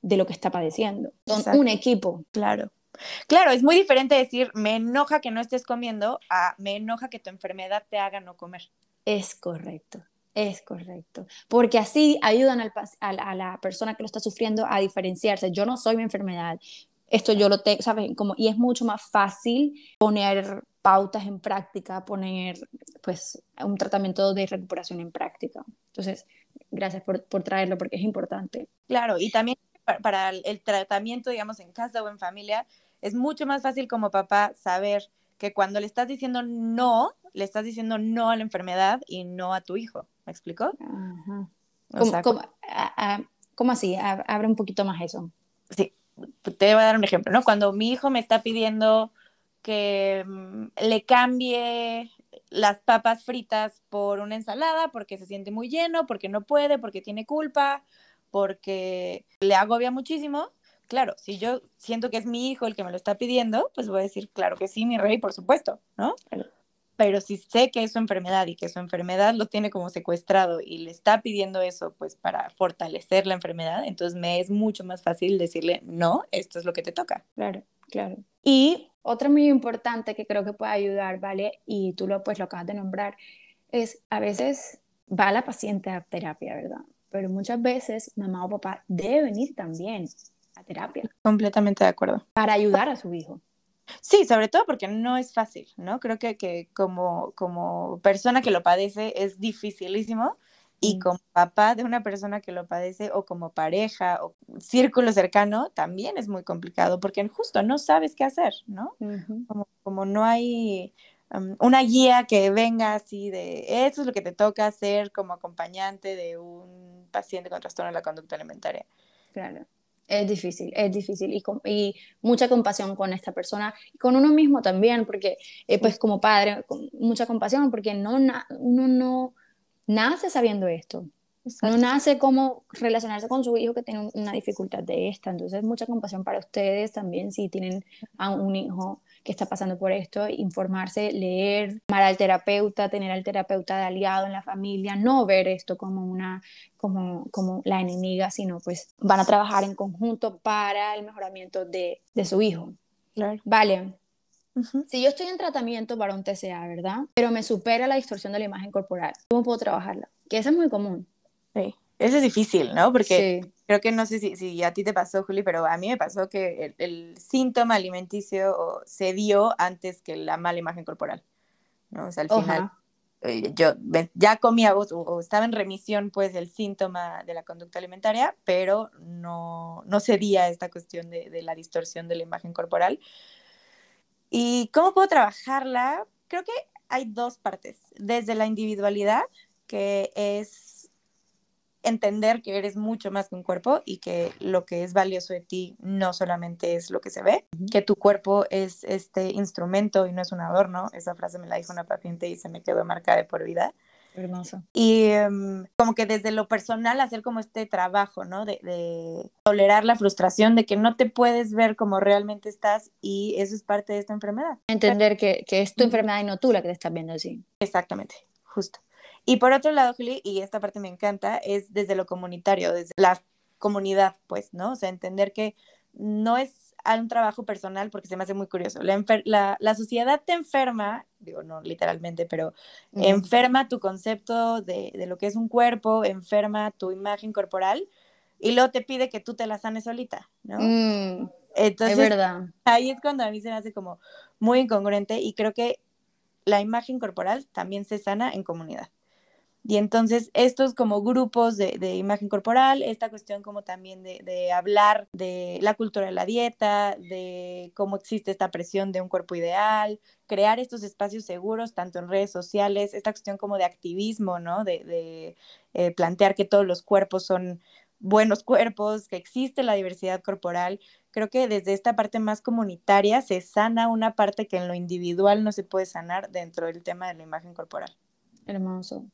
de lo que está padeciendo. Son un equipo. Claro. Claro, es muy diferente decir, me enoja que no estés comiendo, a me enoja que tu enfermedad te haga no comer. Es correcto, es correcto. Porque así ayudan al, a, a, la persona que lo está sufriendo a diferenciarse. Yo no soy mi enfermedad, esto yo lo tengo, ¿sabes? Como, y es mucho más fácil poner pautas en práctica, poner pues un tratamiento de recuperación en práctica. Entonces, gracias por, por traerlo porque es importante. Claro, y también para, el tratamiento, digamos, en casa o en familia, es mucho más fácil como papá saber que cuando le estás diciendo no, le estás diciendo no a la enfermedad y no a tu hijo. ¿Me explico? ¿Cómo, así? Abre un poquito más eso. Sí, te voy a dar un ejemplo, ¿no? Cuando mi hijo me está pidiendo que mm, le cambie las papas fritas por una ensalada porque se siente muy lleno, porque no puede, porque tiene culpa, porque le agobia muchísimo. Claro, si yo siento que es mi hijo el que me lo está pidiendo, pues voy a decir, claro que sí, mi rey, por supuesto, ¿no? Pero si sé que es su enfermedad y que su enfermedad lo tiene como secuestrado y le está pidiendo eso, pues para fortalecer la enfermedad, entonces me es mucho más fácil decirle, no, esto es lo que te toca. Claro, claro. Y otra muy importante que creo que puede ayudar, ¿vale? Y tú lo, pues, lo acabas de nombrar, es a veces va la paciente a terapia, ¿verdad? Pero muchas veces mamá o papá debe venir también a terapia. Completamente de acuerdo. Para ayudar a su hijo. Sí, sobre todo porque no es fácil, ¿no? Creo que, que como, como persona que lo padece es dificilísimo y mm. como papá de una persona que lo padece o como pareja o círculo cercano, también es muy complicado porque justo no sabes qué hacer, ¿no? como, como, no hay una guía que venga así de eso es lo que te toca hacer como acompañante de un paciente con trastorno de la conducta alimentaria. Claro. Es difícil, es difícil y, y, mucha compasión con esta persona y con uno mismo también, porque eh, pues como padre, con mucha compasión, porque no, uno no nace sabiendo esto. No nace cómo relacionarse con su hijo que tiene una dificultad de esta. Entonces, mucha compasión para ustedes también si tienen a un hijo que está pasando por esto, informarse, leer, llamar al terapeuta, tener al terapeuta de aliado en la familia, no ver esto como una como, como la enemiga, sino pues van a trabajar en conjunto para el mejoramiento de, de su hijo. Vale. Si yo estoy en tratamiento para un TCA, ¿verdad? Pero me supera la distorsión de la imagen corporal, ¿cómo puedo trabajarla? Que eso es muy común. Sí. Eso es difícil, ¿no? Porque creo que no sé si, si, a ti te pasó, Juli, pero a mí me pasó que el, síntoma alimenticio se dio antes que la mala imagen corporal, ¿no? O sea, al final eh, yo ya comía o, estaba en remisión, pues, el síntoma de la conducta alimentaria, pero no, no cedía esta cuestión de, de la distorsión de la imagen corporal. ¿Y cómo puedo trabajarla? Creo que hay dos partes. Desde la individualidad, que es entender que eres mucho más que un cuerpo y que lo que es valioso de ti no solamente es lo que se ve, que tu cuerpo es este instrumento y no es un adorno. Esa frase me la dijo una paciente y se me quedó marcada de por vida. Hermoso. Y em, como que desde lo personal hacer como este trabajo, ¿no? De, de, tolerar la frustración de que no te puedes ver como realmente estás y eso es parte de esta enfermedad. Entender que, que es tu enfermedad y no tú la que te estás viendo así. Exactamente, justo. Y por otro lado, Juli, y esta parte me encanta, es desde lo comunitario, desde la comunidad, pues, ¿no? O sea, entender que no es un trabajo personal porque se me hace muy curioso. La, la, sociedad te enferma, digo, no literalmente, pero enferma tu concepto de, de, lo que es un cuerpo, enferma tu imagen corporal y luego te pide que tú te la sanes solita, ¿no? Mm, Entonces, es verdad. Ahí es cuando a mí se me hace como muy incongruente y creo que la imagen corporal también se sana en comunidad. Y entonces estos como grupos de, imagen corporal, esta cuestión como también de, de, hablar de la cultura de la dieta, de cómo existe esta presión de un cuerpo ideal, crear estos espacios seguros tanto en redes sociales, esta cuestión como de activismo, ¿no? De, de eh, plantear que todos los cuerpos son buenos (laughs) cuerpos, que existe la diversidad corporal. Creo que desde esta parte más comunitaria se sana una parte que en lo individual no se puede sanar dentro del tema de la imagen corporal. Hermoso.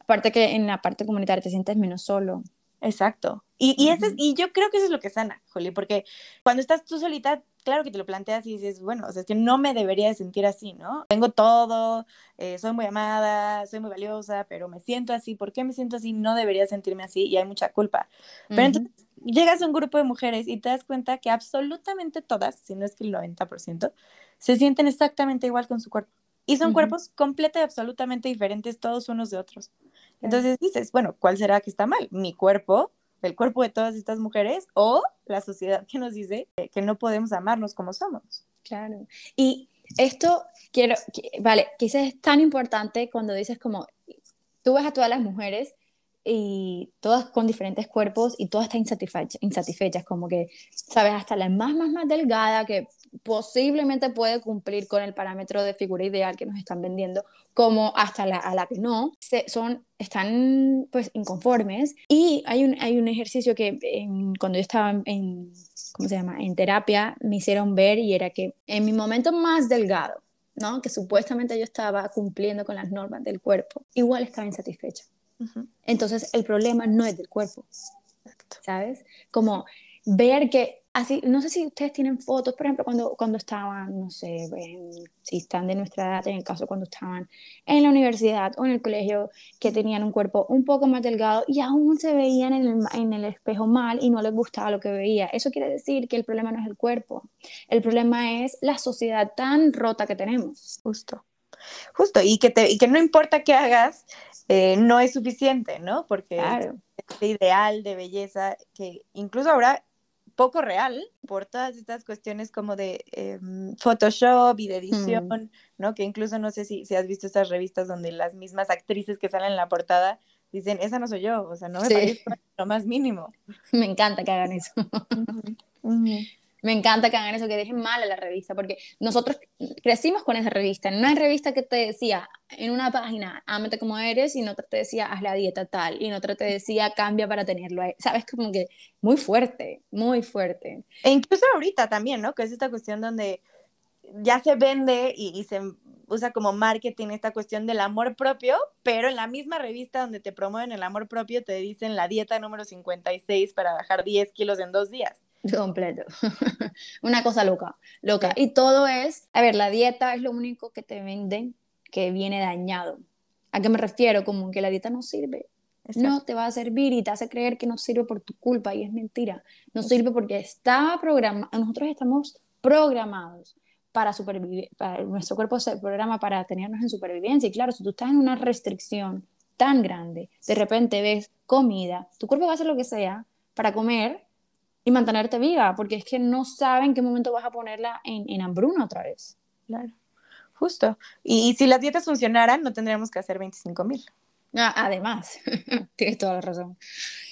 Aparte que en la parte comunitaria te sientes menos solo. Exacto. Y, y, y yo creo que eso es lo que sana, Joli, porque cuando estás tú solita, claro que te lo planteas y dices, bueno, o sea, es que no me debería de sentir así, ¿no? Tengo todo, eh, soy muy amada, soy muy valiosa, pero me siento así. ¿Por qué me siento así? No debería sentirme así y hay mucha culpa. Pero entonces llegas a un grupo de mujeres y te das cuenta que absolutamente todas, si no es que el 90%, se sienten exactamente igual con su cuerpo. Y son cuerpos completamente absolutamente diferentes todos unos de otros. Entonces dices, bueno, ¿cuál será que está mal? ¿Mi cuerpo, el cuerpo de todas estas mujeres o la sociedad que nos dice que no podemos amarnos como somos? Claro. Y esto quiero, vale, quizás es tan importante cuando dices como, tú ves a todas las mujeres y todas con diferentes cuerpos y todas están insatisfechas, insatisfechas, como que, sabes, hasta la más, más, más delgada que posiblemente puede cumplir con el parámetro de figura ideal que nos están vendiendo, como hasta la, a la que no, se, son, están pues inconformes. Y hay un, hay un ejercicio que cuando yo estaba en, ¿cómo se llama?, en terapia, me hicieron ver y era que en mi momento más delgado, ¿no? que supuestamente yo estaba cumpliendo con las normas del cuerpo, igual estaba insatisfecha. Entonces el problema no es del cuerpo, ¿sabes? Como ver que así, no sé si ustedes tienen fotos, por ejemplo, cuando, cuando estaban, no sé, si están de nuestra edad, en el caso cuando estaban en la universidad o en el colegio, que tenían un cuerpo un poco más delgado y aún se veían en el, en el espejo mal y no les gustaba lo que veía. Eso quiere decir que el problema no es el cuerpo, el problema es la sociedad tan rota que tenemos. Justo. Justo, y que, te, y que no importa qué hagas, eh, no es suficiente, ¿no? Porque claro. este ideal de belleza que incluso ahora poco real por todas estas cuestiones como de em, Photoshop y de edición, ¿no? Que incluso no sé si, si, has visto estas revistas donde las mismas actrices que salen en la portada dicen, esa no soy yo, o sea, no me parece lo más mínimo. (laughs) Me encanta que hagan eso. Me encanta que hagan eso, que dejen mal a la revista, porque nosotros crecimos con esa revista. En una revista que te decía en una página, ámate como eres, y en otra te decía, haz la dieta tal, y en otra te decía, cambia para tenerlo. Sabes, como que muy fuerte, muy fuerte. E incluso ahorita también, ¿no? Que es esta cuestión donde ya se vende y, y se usa como marketing esta cuestión del amor propio, pero en la misma revista donde te promueven el amor propio te dicen la dieta número 56 para bajar 10 kilos en dos días. (laughs) Completo. (laughs) Una cosa loca, loca. Y todo es, a ver, la dieta es lo único que te venden que viene dañado. ¿A qué me refiero? Como que la dieta no sirve. No te va a servir y te hace creer que no sirve por tu culpa y es mentira. No sirve porque está programado, nosotros estamos programados para supervivir, para, nuestro cuerpo se programa para tenernos en supervivencia. Y claro, si tú estás en una restricción tan grande, de repente ves comida, tu cuerpo va a hacer lo que sea para comer y mantenerte viva, porque es que no saben en qué momento vas a ponerla en, en hambruna otra vez. Claro, justo. Y, si las dietas funcionaran, no tendríamos que hacer 25 mil. Ah, además, (laughs) tienes toda la razón.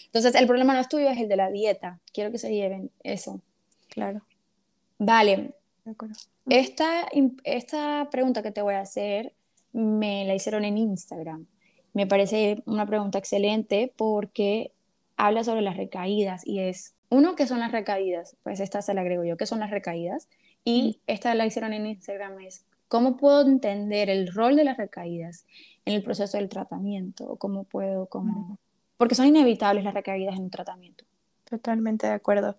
Entonces, el problema no es tuyo, es el de la dieta. Quiero que se lleven eso. Claro. Vale. Esta, esta pregunta que te voy a hacer me la hicieron en Instagram. Me parece una pregunta excelente porque habla sobre las recaídas y es, uno, ¿qué son las recaídas? Pues esta se la agrego yo, ¿qué son las recaídas? Y esta la hicieron en Instagram, es, ¿cómo puedo entender el rol de las recaídas en el proceso del tratamiento? ¿Cómo puedo, cómo... Porque son inevitables las recaídas en un tratamiento. Totalmente de acuerdo.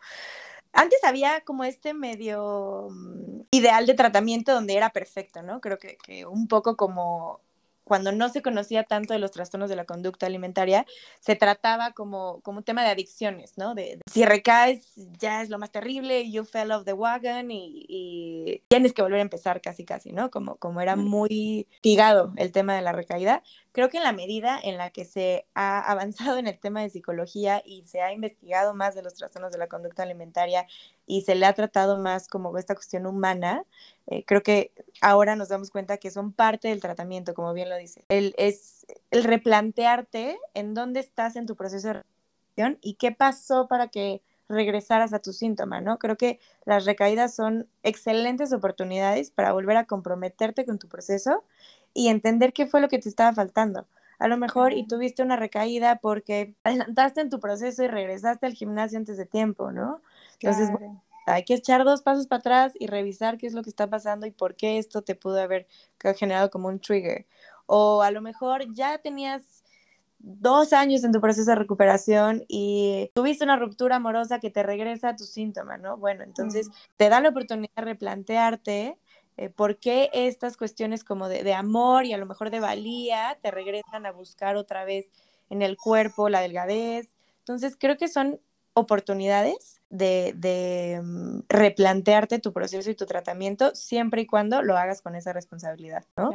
Antes había como este medio mm, ideal de tratamiento donde era perfecto, ¿no? Creo que, que un poco como cuando no se conocía tanto de los trastornos de la conducta alimentaria, se trataba como, como un tema de adicciones, ¿no? De, si recaes, ya es lo más terrible, you fell off the wagon y, tienes que volver a empezar casi, casi, ¿no? Como, como era muy tigado el tema de la recaída. Creo que en la medida en la que se ha avanzado en el tema de psicología y se ha investigado más de los trastornos de la conducta alimentaria y se le ha tratado más como esta cuestión humana, eh, creo que ahora nos damos cuenta que son parte del tratamiento, como bien lo dice. El, es el replantearte en dónde estás en tu proceso de recuperación y qué pasó para que regresaras a tu síntoma, ¿no? Creo que las recaídas son excelentes oportunidades para volver a comprometerte con tu proceso y entender qué fue lo que te estaba faltando. A lo mejor y tuviste una recaída porque adelantaste en tu proceso y regresaste al gimnasio antes de tiempo, ¿no? Entonces, hay que echar dos pasos para atrás y revisar qué es lo que está pasando y por qué esto te pudo haber generado como un trigger. O a lo mejor ya tenías dos años en tu proceso de recuperación y tuviste una ruptura amorosa que te regresa a tu síntoma, ¿no? Bueno, entonces te da la oportunidad de replantearte eh, por qué estas cuestiones como de, de, amor y a lo mejor de valía te regresan a buscar otra vez en el cuerpo la delgadez. Entonces creo que son oportunidades de, mm, replantearte tu proceso y tu tratamiento siempre y cuando lo hagas con esa responsabilidad, ¿no?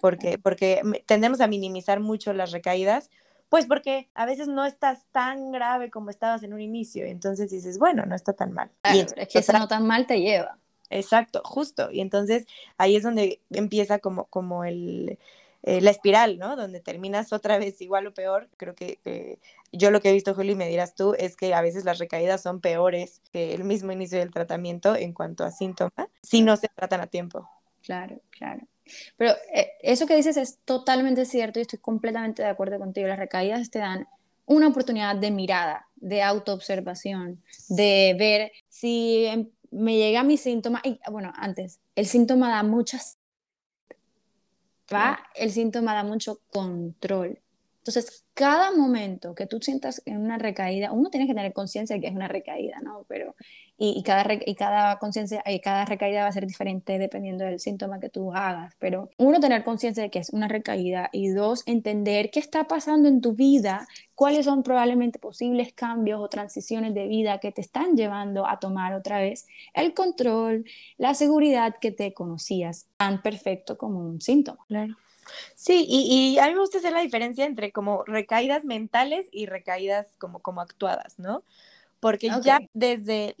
Porque, porque tendemos a minimizar mucho las recaídas, pues porque a veces no estás tan grave como estabas en un inicio, entonces dices, bueno, no está tan mal. y es que eso no tan mal te lleva. Exacto, justo. Y entonces ahí es donde empieza como, como el, eh, la espiral, ¿no? Donde terminas otra vez igual o peor. Creo que eh, yo lo que he visto, Juli, me dirás tú, es que a veces las recaídas son peores que el mismo inicio del tratamiento en cuanto a síntomas, si no se tratan a tiempo. Claro, claro. Pero eh, eso que dices es totalmente cierto y estoy completamente de acuerdo contigo. Las recaídas te dan una oportunidad de mirada, de autoobservación, de ver si em, me llega mi síntoma. Y bueno, antes, el síntoma da muchas va, el síntoma da mucho control. Entonces, cada momento que tú sientas en una recaída, uno tiene que tener conciencia de que es una recaída, ¿no? Pero, y, cada, y cada conciencia, y cada recaída va a ser diferente dependiendo del síntoma que tú hagas. Pero uno, tener conciencia de que es una recaída y dos, entender qué está pasando en tu vida, cuáles son probablemente posibles cambios o transiciones de vida que te están llevando a tomar otra vez el control, la seguridad que te conocías tan perfecto como un síntoma. Claro. Sí, y, a mí me gusta hacer la diferencia entre como recaídas mentales y recaídas como, como actuadas, ¿no? Porque ya desde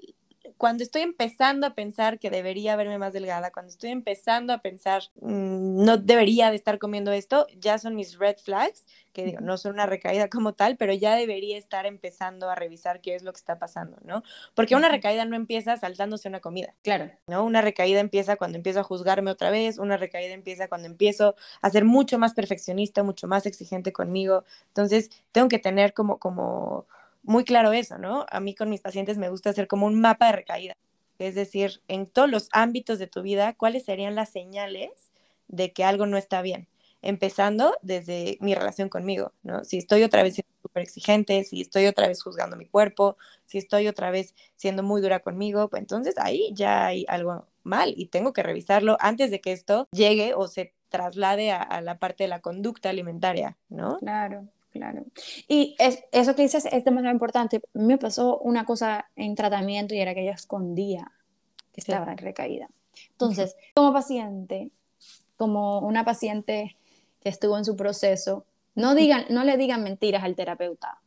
cuando estoy empezando a pensar que debería verme más delgada, cuando estoy empezando a pensar mm, no debería de estar comiendo esto, ya son mis red flags, que digo, no son una recaída como tal, pero ya debería estar empezando a revisar qué es lo que está pasando, ¿no? Porque una recaída no empieza saltándose una comida. Claro. ¿No? Una recaída empieza cuando empiezo a juzgarme otra vez, una recaída empieza cuando empiezo a ser mucho más perfeccionista, mucho más exigente conmigo. Entonces, tengo que tener como como muy claro eso, ¿no? A mí con mis pacientes me gusta hacer como un mapa de recaída, es decir, en todos los ámbitos de tu vida, cuáles serían las señales de que algo no está bien, empezando desde mi relación conmigo, ¿no? Si estoy otra vez siendo súper exigente, si estoy otra vez juzgando mi cuerpo, si estoy otra vez siendo muy dura conmigo, pues entonces ahí ya hay algo mal y tengo que revisarlo antes de que esto llegue o se traslade a, la parte de la conducta alimentaria, ¿no? Claro. Claro. Y es, eso que dices es demasiado importante. Me pasó una cosa en tratamiento y era que yo escondía que estaba en recaída. Entonces, (laughs) como paciente, como una paciente que estuvo en su proceso, no, digan, no le digan mentiras al terapeuta.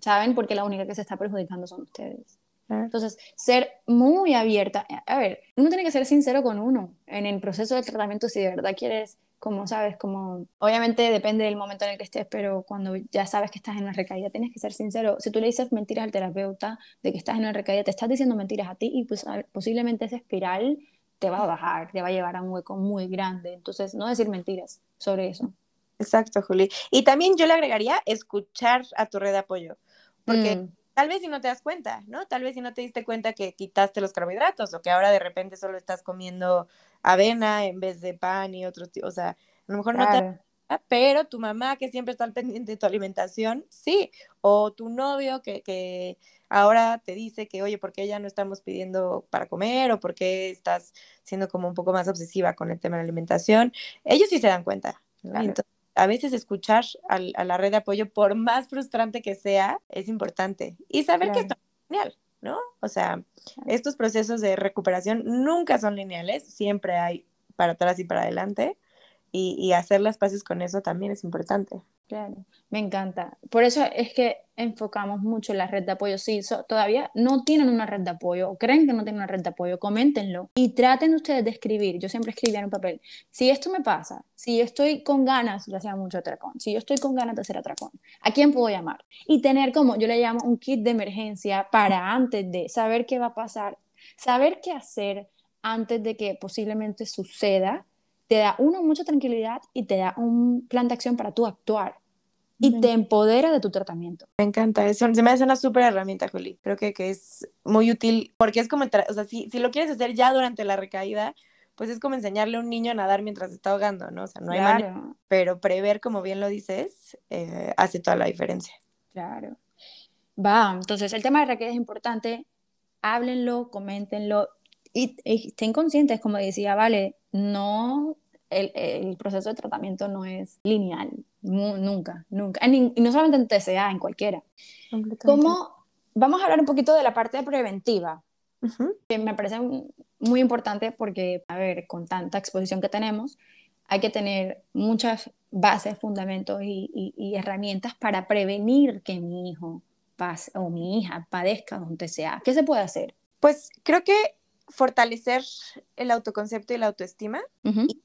¿Saben? Porque la única que se está perjudicando son ustedes. Entonces, ser muy abierta. A ver, uno tiene que ser sincero con uno en el proceso de tratamiento si de verdad quieres, como sabes, como obviamente depende del momento en el que estés, pero cuando ya sabes que estás en una recaída, tienes que ser sincero. Si tú le dices mentiras al terapeuta de que estás en una recaída, te estás diciendo mentiras a ti y pues, posiblemente esa espiral te va a bajar, te va a llevar a un hueco muy grande. Entonces, no decir mentiras sobre eso. Exacto, Juli. Y también yo le agregaría escuchar a tu red de apoyo, porque mm. tal vez si no te das cuenta, ¿no? Tal vez si no te diste cuenta que quitaste los carbohidratos o que ahora de repente solo estás comiendo avena en vez de pan y otros, o sea, a lo mejor no te pero tu mamá que siempre está al pendiente de tu alimentación, sí, o tu novio que, que ahora te dice que, oye, ¿por qué ya no estamos pidiendo para comer o por qué estás siendo como un poco más obsesiva con el tema de la alimentación? Ellos sí se dan cuenta. Entonces, a veces escuchar a la red de apoyo, por más frustrante que sea, es importante. Y saber que esto es genial, ¿no? O sea, estos procesos de recuperación nunca son lineales, siempre hay para atrás y para adelante. Y, hacer las paces con eso también es importante. Claro, me encanta. Por eso es que enfocamos mucho en la red de apoyo. Si todavía no tienen una red de apoyo o creen que no tienen una red de apoyo, coméntenlo y traten ustedes de escribir. Yo siempre escribía en un papel. Si esto me pasa, si yo estoy con ganas, yo hacía mucho atracón, si yo estoy con ganas de hacer atracón, ¿a quién puedo llamar? Y tener como, yo le llamo un kit de emergencia para antes de saber qué va a pasar, saber qué hacer antes de que posiblemente suceda te da uno mucha tranquilidad y te da un plan de acción para tú actuar y te empodera de tu tratamiento. Me encanta, eso se me hace una súper herramienta, Juli. Creo que, que, es muy útil porque es como, o sea, si, si lo quieres hacer ya durante la recaída, pues es como enseñarle a un niño a nadar mientras está ahogando, ¿no? O sea, no hay manera, pero prever, como bien lo dices, eh, hace toda la diferencia. Claro. Va, entonces el tema de recaída es importante, háblenlo, coméntenlo y, y estén conscientes, como decía, vale, no el, proceso de tratamiento no es lineal, nunca, nunca. y no solamente en TCA, en cualquiera. ¿Cómo? Vamos a hablar un poquito de la parte preventiva, que me parece muy importante porque, a ver, con tanta exposición que tenemos, hay que tener muchas bases, fundamentos y, herramientas para prevenir que mi hijo pase, o mi hija padezca un TCA. ¿Qué se puede hacer? Pues creo que fortalecer el autoconcepto y la autoestima y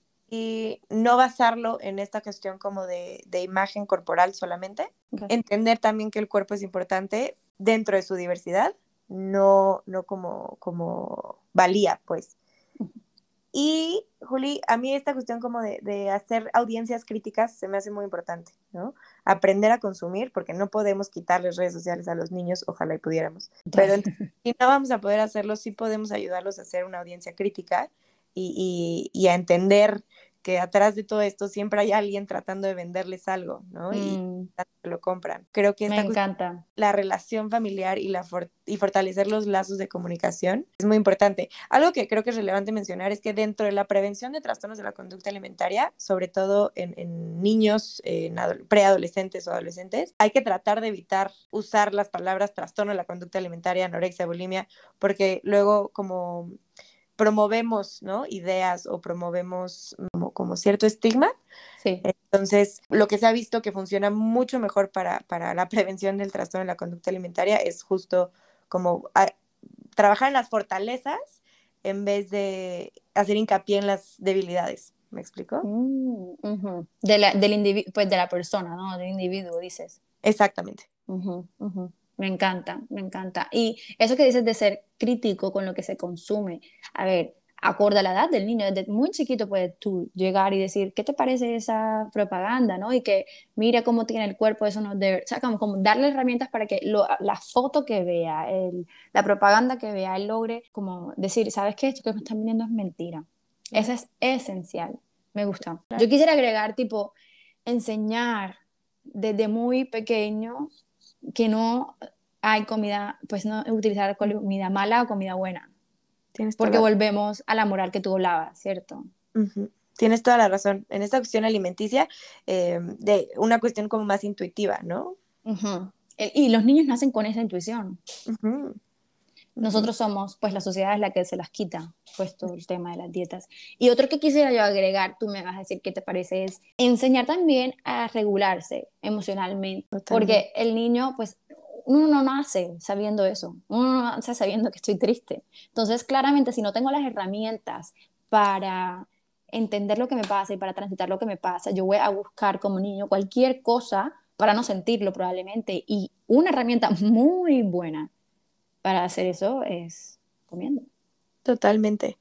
no basarlo en esta cuestión como de, imagen corporal solamente. Entender también que el cuerpo es importante dentro de su diversidad, no, no como, como valía, pues. Y, Juli, a mí esta cuestión como de, hacer audiencias críticas se me hace muy importante, ¿no? Aprender a consumir, porque no podemos quitarles redes sociales a los niños, ojalá y pudiéramos. Pero si no vamos a poder hacerlo, sí podemos ayudarlos a hacer una audiencia crítica y, y, y a entender que atrás de todo esto siempre hay alguien tratando de venderles algo, ¿no? Y mm. lo compran. Creo que esta Me encanta. la relación familiar y, la y fortalecer los lazos de comunicación es muy importante. Algo que creo que es relevante mencionar es que dentro de la prevención de trastornos de la conducta alimentaria, sobre todo en, en niños, en preadolescentes o adolescentes, hay que tratar de evitar usar las palabras trastorno de la conducta alimentaria, anorexia, bulimia, porque luego como promovemos, ¿no? Ideas o promovemos como, cierto estigma. Sí. Entonces, lo que se ha visto que funciona mucho mejor para, la (laughs) prevención del trastorno de la conducta alimentaria es justo como trabajar en las fortalezas en vez de hacer hincapié en las debilidades. ¿Me explico? Mm, de la, del pues de la persona, ¿no? Del individuo, dices. Exactamente. Me encanta, me encanta. Y eso que dices de ser crítico con lo que se consume, a ver, acorde a la edad del niño, desde muy chiquito puedes tú llegar y decir, ¿qué te parece esa propaganda? ¿no? Y que mira cómo tiene el cuerpo, eso no debe, o sea, como, darle herramientas para que la foto que vea, el, la propaganda que vea, él logre como decir, ¿sabes qué? Esto que me están viendo es mentira. Eso es esencial, me gusta. Yo quisiera agregar, tipo, enseñar desde muy pequeño que no hay comida, pues no utilizar comida mala o comida buena. porque volvemos a la moral que tú hablabas, ¿cierto? Tienes toda la razón. En esta cuestión alimenticia, eh, de una cuestión como más intuitiva, ¿no? Y los niños nacen con esa intuición. Nosotros somos, pues la sociedad es la que se las quita, pues todo el tema de las dietas. Y otro que quisiera yo agregar, tú me vas a decir qué te parece, es enseñar también a regularse emocionalmente. Porque el niño, pues uno no nace sabiendo eso, uno no nace sabiendo que estoy triste. Entonces, claramente, si no tengo las herramientas para entender lo que me pasa y para transitar lo que me pasa, yo voy a buscar como niño cualquier cosa para no sentirlo probablemente. Y una herramienta muy buena para hacer eso es comiendo. Totalmente.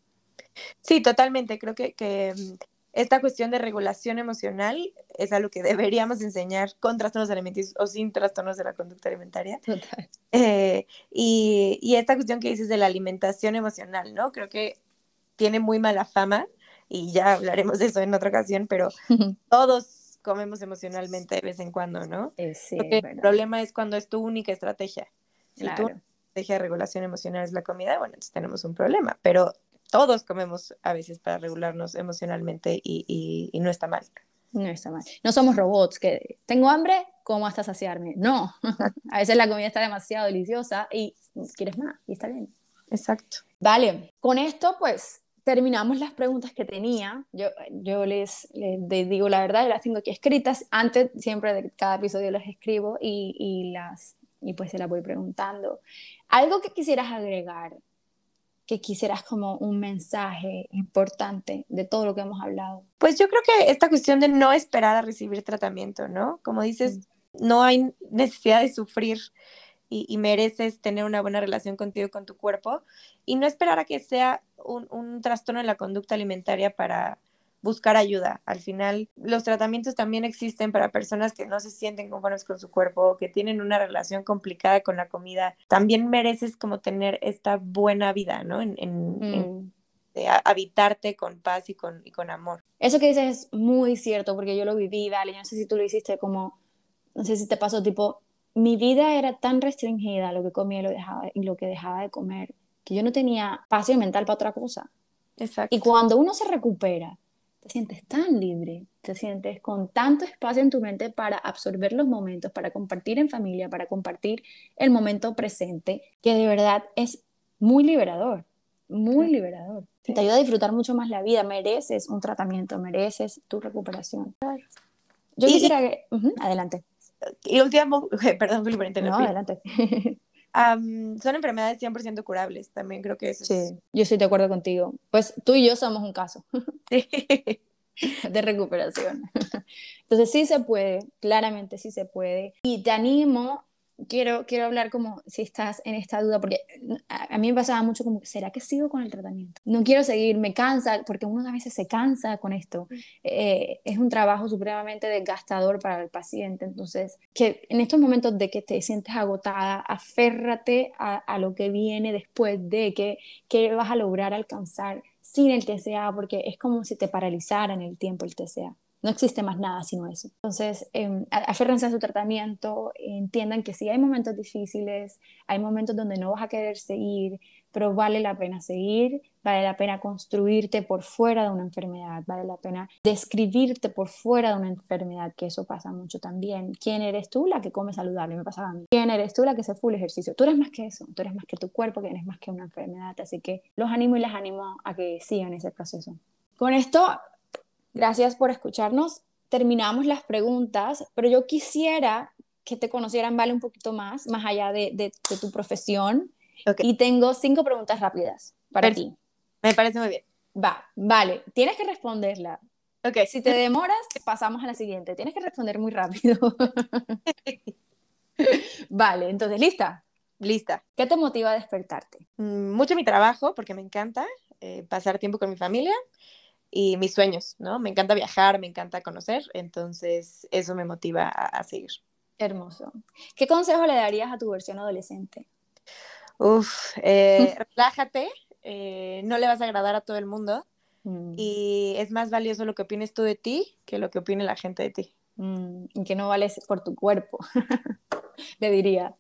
Sí, totalmente. Creo que, que mm, esta cuestión de regulación emocional es algo que deberíamos enseñar con trastornos alimenticios o sin trastornos de la conducta alimentaria. Total. Eh, y, y, esta cuestión que dices de la alimentación emocional, ¿no? Creo que tiene muy mala fama y ya hablaremos de eso en otra ocasión, pero (laughs) todos comemos emocionalmente de vez en cuando, ¿no? Eh, sí, el problema es cuando es tu única estrategia. Si tu estrategia de regulación emocional es la comida, bueno, entonces tenemos un problema, pero todos comemos a veces para regularnos emocionalmente y, no está mal. No está mal. No somos robots que tengo hambre, como hasta saciarme. No, (laughs) a veces la comida está demasiado deliciosa y quieres más y está bien. Exacto. Vale, con esto pues terminamos las preguntas que tenía. Yo, yo les, digo la verdad, las tengo aquí escritas. Antes, siempre de cada episodio las escribo y, y, las, y pues se las voy preguntando. Algo que quisieras agregar que quisieras como un mensaje importante de todo lo que hemos hablado? Pues yo creo que esta cuestión de no esperar a recibir tratamiento, ¿no? Como dices, mm. no hay necesidad de sufrir y, mereces tener una buena relación contigo y con tu cuerpo y no esperar a que sea un, un trastorno en la conducta alimentaria para buscar ayuda. Al final, los tratamientos también existen para personas que no se sienten conformes con su cuerpo, que tienen una relación complicada con la comida. También mereces como tener esta buena vida, ¿no? En, mm. habitarte con paz y con, y con amor. Eso que dices es muy cierto, porque yo lo viví, vale, yo no sé si tú lo hiciste como, no sé si te pasó tipo, mi vida era tan restringida, lo que comía y lo, dejaba, y lo que dejaba de comer, que yo no tenía espacio mental para otra cosa. Exacto. Y cuando uno se recupera, te sientes tan libre, te sientes con tanto espacio en tu mente para absorber los momentos, para compartir en familia, para compartir el momento presente, que de verdad es muy liberador, muy liberador. Te ayuda a disfrutar mucho más la vida, mereces un tratamiento, mereces tu recuperación. Yo quisiera que... adelante. Y último, (laughs) perdón, Felipe, No, adelante. (laughs) son enfermedades 100% curables, también creo que eso Sí, yo estoy de acuerdo contigo. Pues tú y yo somos un caso (laughs) (laughs) de recuperación. (laughs) Entonces sí se puede, claramente sí se puede. Y te animo quiero, quiero hablar como si estás en esta duda, porque a, mí me pasaba mucho como, ¿será que sigo con el tratamiento? No quiero seguir, me cansa, porque uno a veces se cansa con esto. Eh, es un trabajo supremamente desgastador para el paciente, entonces, que en estos momentos de que te sientes agotada, aférrate a, a lo que viene después de que, que vas a lograr alcanzar sin el TCA, porque es como si te paralizara en el tiempo el TCA. No existe más nada sino eso. Entonces, eh, aférrense a su tratamiento, entiendan que sí hay momentos difíciles, hay momentos donde no vas a querer seguir, pero vale la pena seguir, vale la pena construirte por fuera de una enfermedad, vale la pena describirte por fuera de una enfermedad, que eso pasa mucho también. ¿Quién eres tú? La que come saludable, me pasaba a mí. ¿Quién eres tú? La que hace full ejercicio. Tú eres más que eso, tú eres más que tu cuerpo, que eres más que una enfermedad, así que los animo y les animo a que sigan ese proceso. Con esto Gracias por escucharnos. Terminamos las preguntas, pero yo quisiera que te conocieran, Vale, un poquito más, más allá de, tu profesión. Y tengo cinco preguntas rápidas para ti. Me parece muy bien. Va, vale, tienes que responderla. Ok. Si te demoras, pasamos a la siguiente. Tienes que responder muy rápido. (laughs) vale, entonces, ¿lista? Lista. ¿Qué te motiva a despertarte? Mm, mucho mi trabajo, porque me encanta eh, pasar tiempo con mi familia y mis sueños, ¿no? Me encanta viajar, me encanta conocer, entonces eso me motiva a, seguir. Hermoso. ¿Qué consejo le darías a tu versión adolescente? Uf, eh, (laughs) relájate, eh, no le vas a agradar a todo el mundo mm. y es más valioso lo que opines tú de ti que lo que opine la gente de ti. Mm, y que no vales por tu cuerpo, (laughs) le diría.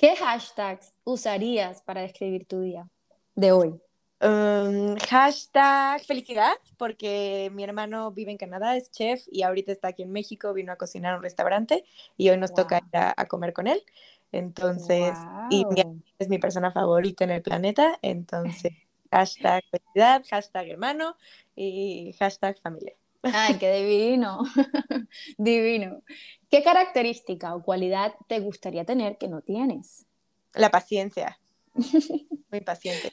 ¿Qué hashtags usarías para describir tu día de hoy? Um, hashtag felicidad, porque mi hermano vive en Canadá, es chef y ahorita está aquí en México, vino a cocinar a un restaurante y hoy nos toca ir a, comer con él. Entonces, y es mi persona favorita en el planeta, entonces (laughs) hashtag felicidad, hashtag hermano y hashtag familia. Ay, qué divino, (laughs) divino. ¿Qué característica o cualidad te gustaría tener que no tienes? La paciencia. (laughs) Muy paciente,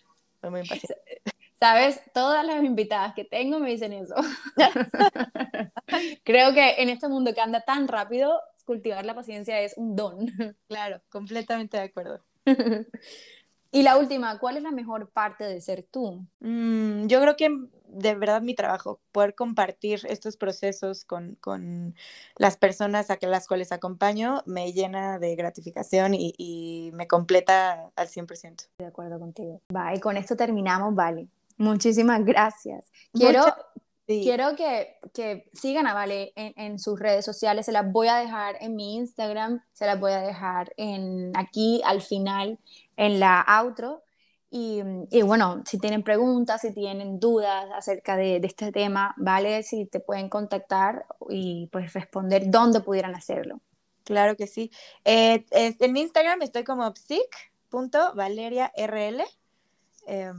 muy, (laughs) paciente. Sabes, todas las invitadas que tengo me dicen eso. (laughs) Creo que en este mundo que anda tan rápido, cultivar la paciencia es un don. Claro, completamente de acuerdo. (laughs) Y la última, ¿cuál es la mejor parte de ser tú? Mm, yo creo que de verdad mi trabajo, poder compartir estos procesos con, con las personas a que, las cuales acompaño, me llena de gratificación y, y me completa al 100%. De acuerdo contigo. Va, y con esto terminamos, vale. Muchísimas gracias. Quiero, quiero que, que, sigan a Vale en, en, sus redes sociales. Se las voy a dejar en mi Instagram, se las voy a dejar en, aquí al final, en la outro y, bueno, si tienen preguntas, si tienen dudas acerca de, este tema, ¿vale? Si te pueden contactar y pues responder dónde pudieran hacerlo. Claro que sí. Eh, en Instagram estoy como psic.valeriarl eh,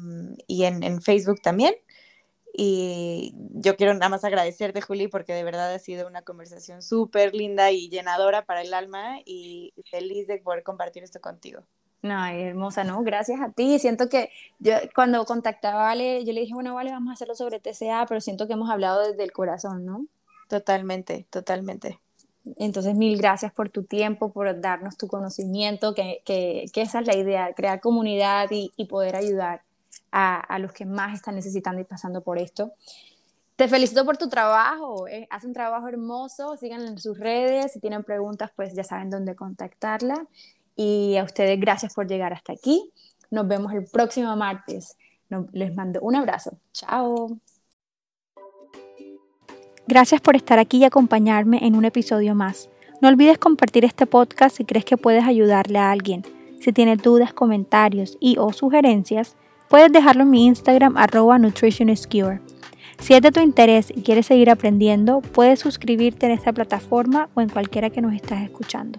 y en, en, Facebook también. Y yo quiero nada más agradecerte, Juli, porque de verdad ha sido una conversación súper linda y llenadora para el alma y feliz de poder compartir esto contigo. No, hermosa, no, gracias a ti. Siento que yo cuando contactaba a Vale, yo le dije, bueno, Vale, vamos a hacerlo sobre TCA, pero siento que hemos hablado desde el corazón, ¿no? Totalmente, totalmente. Entonces, mil gracias por tu tiempo, por darnos tu conocimiento, que, que, que esa es la idea, crear comunidad y, y poder ayudar a, a, los que más están necesitando y pasando por esto. Te felicito por tu trabajo, eh, hace un trabajo hermoso, síganla en sus redes, si tienen preguntas, pues ya saben dónde contactarla. Y a ustedes gracias por llegar hasta aquí. Nos vemos el próximo martes. les mando un abrazo. Chao. Gracias por estar aquí y acompañarme en un episodio más. No olvides compartir este podcast si crees que puedes ayudarle a alguien. Si tienes dudas, comentarios y o sugerencias, puedes dejarlo en mi Instagram arroba. Si es de tu interés y quieres seguir aprendiendo, puedes suscribirte en esta plataforma o en cualquiera que nos estás escuchando.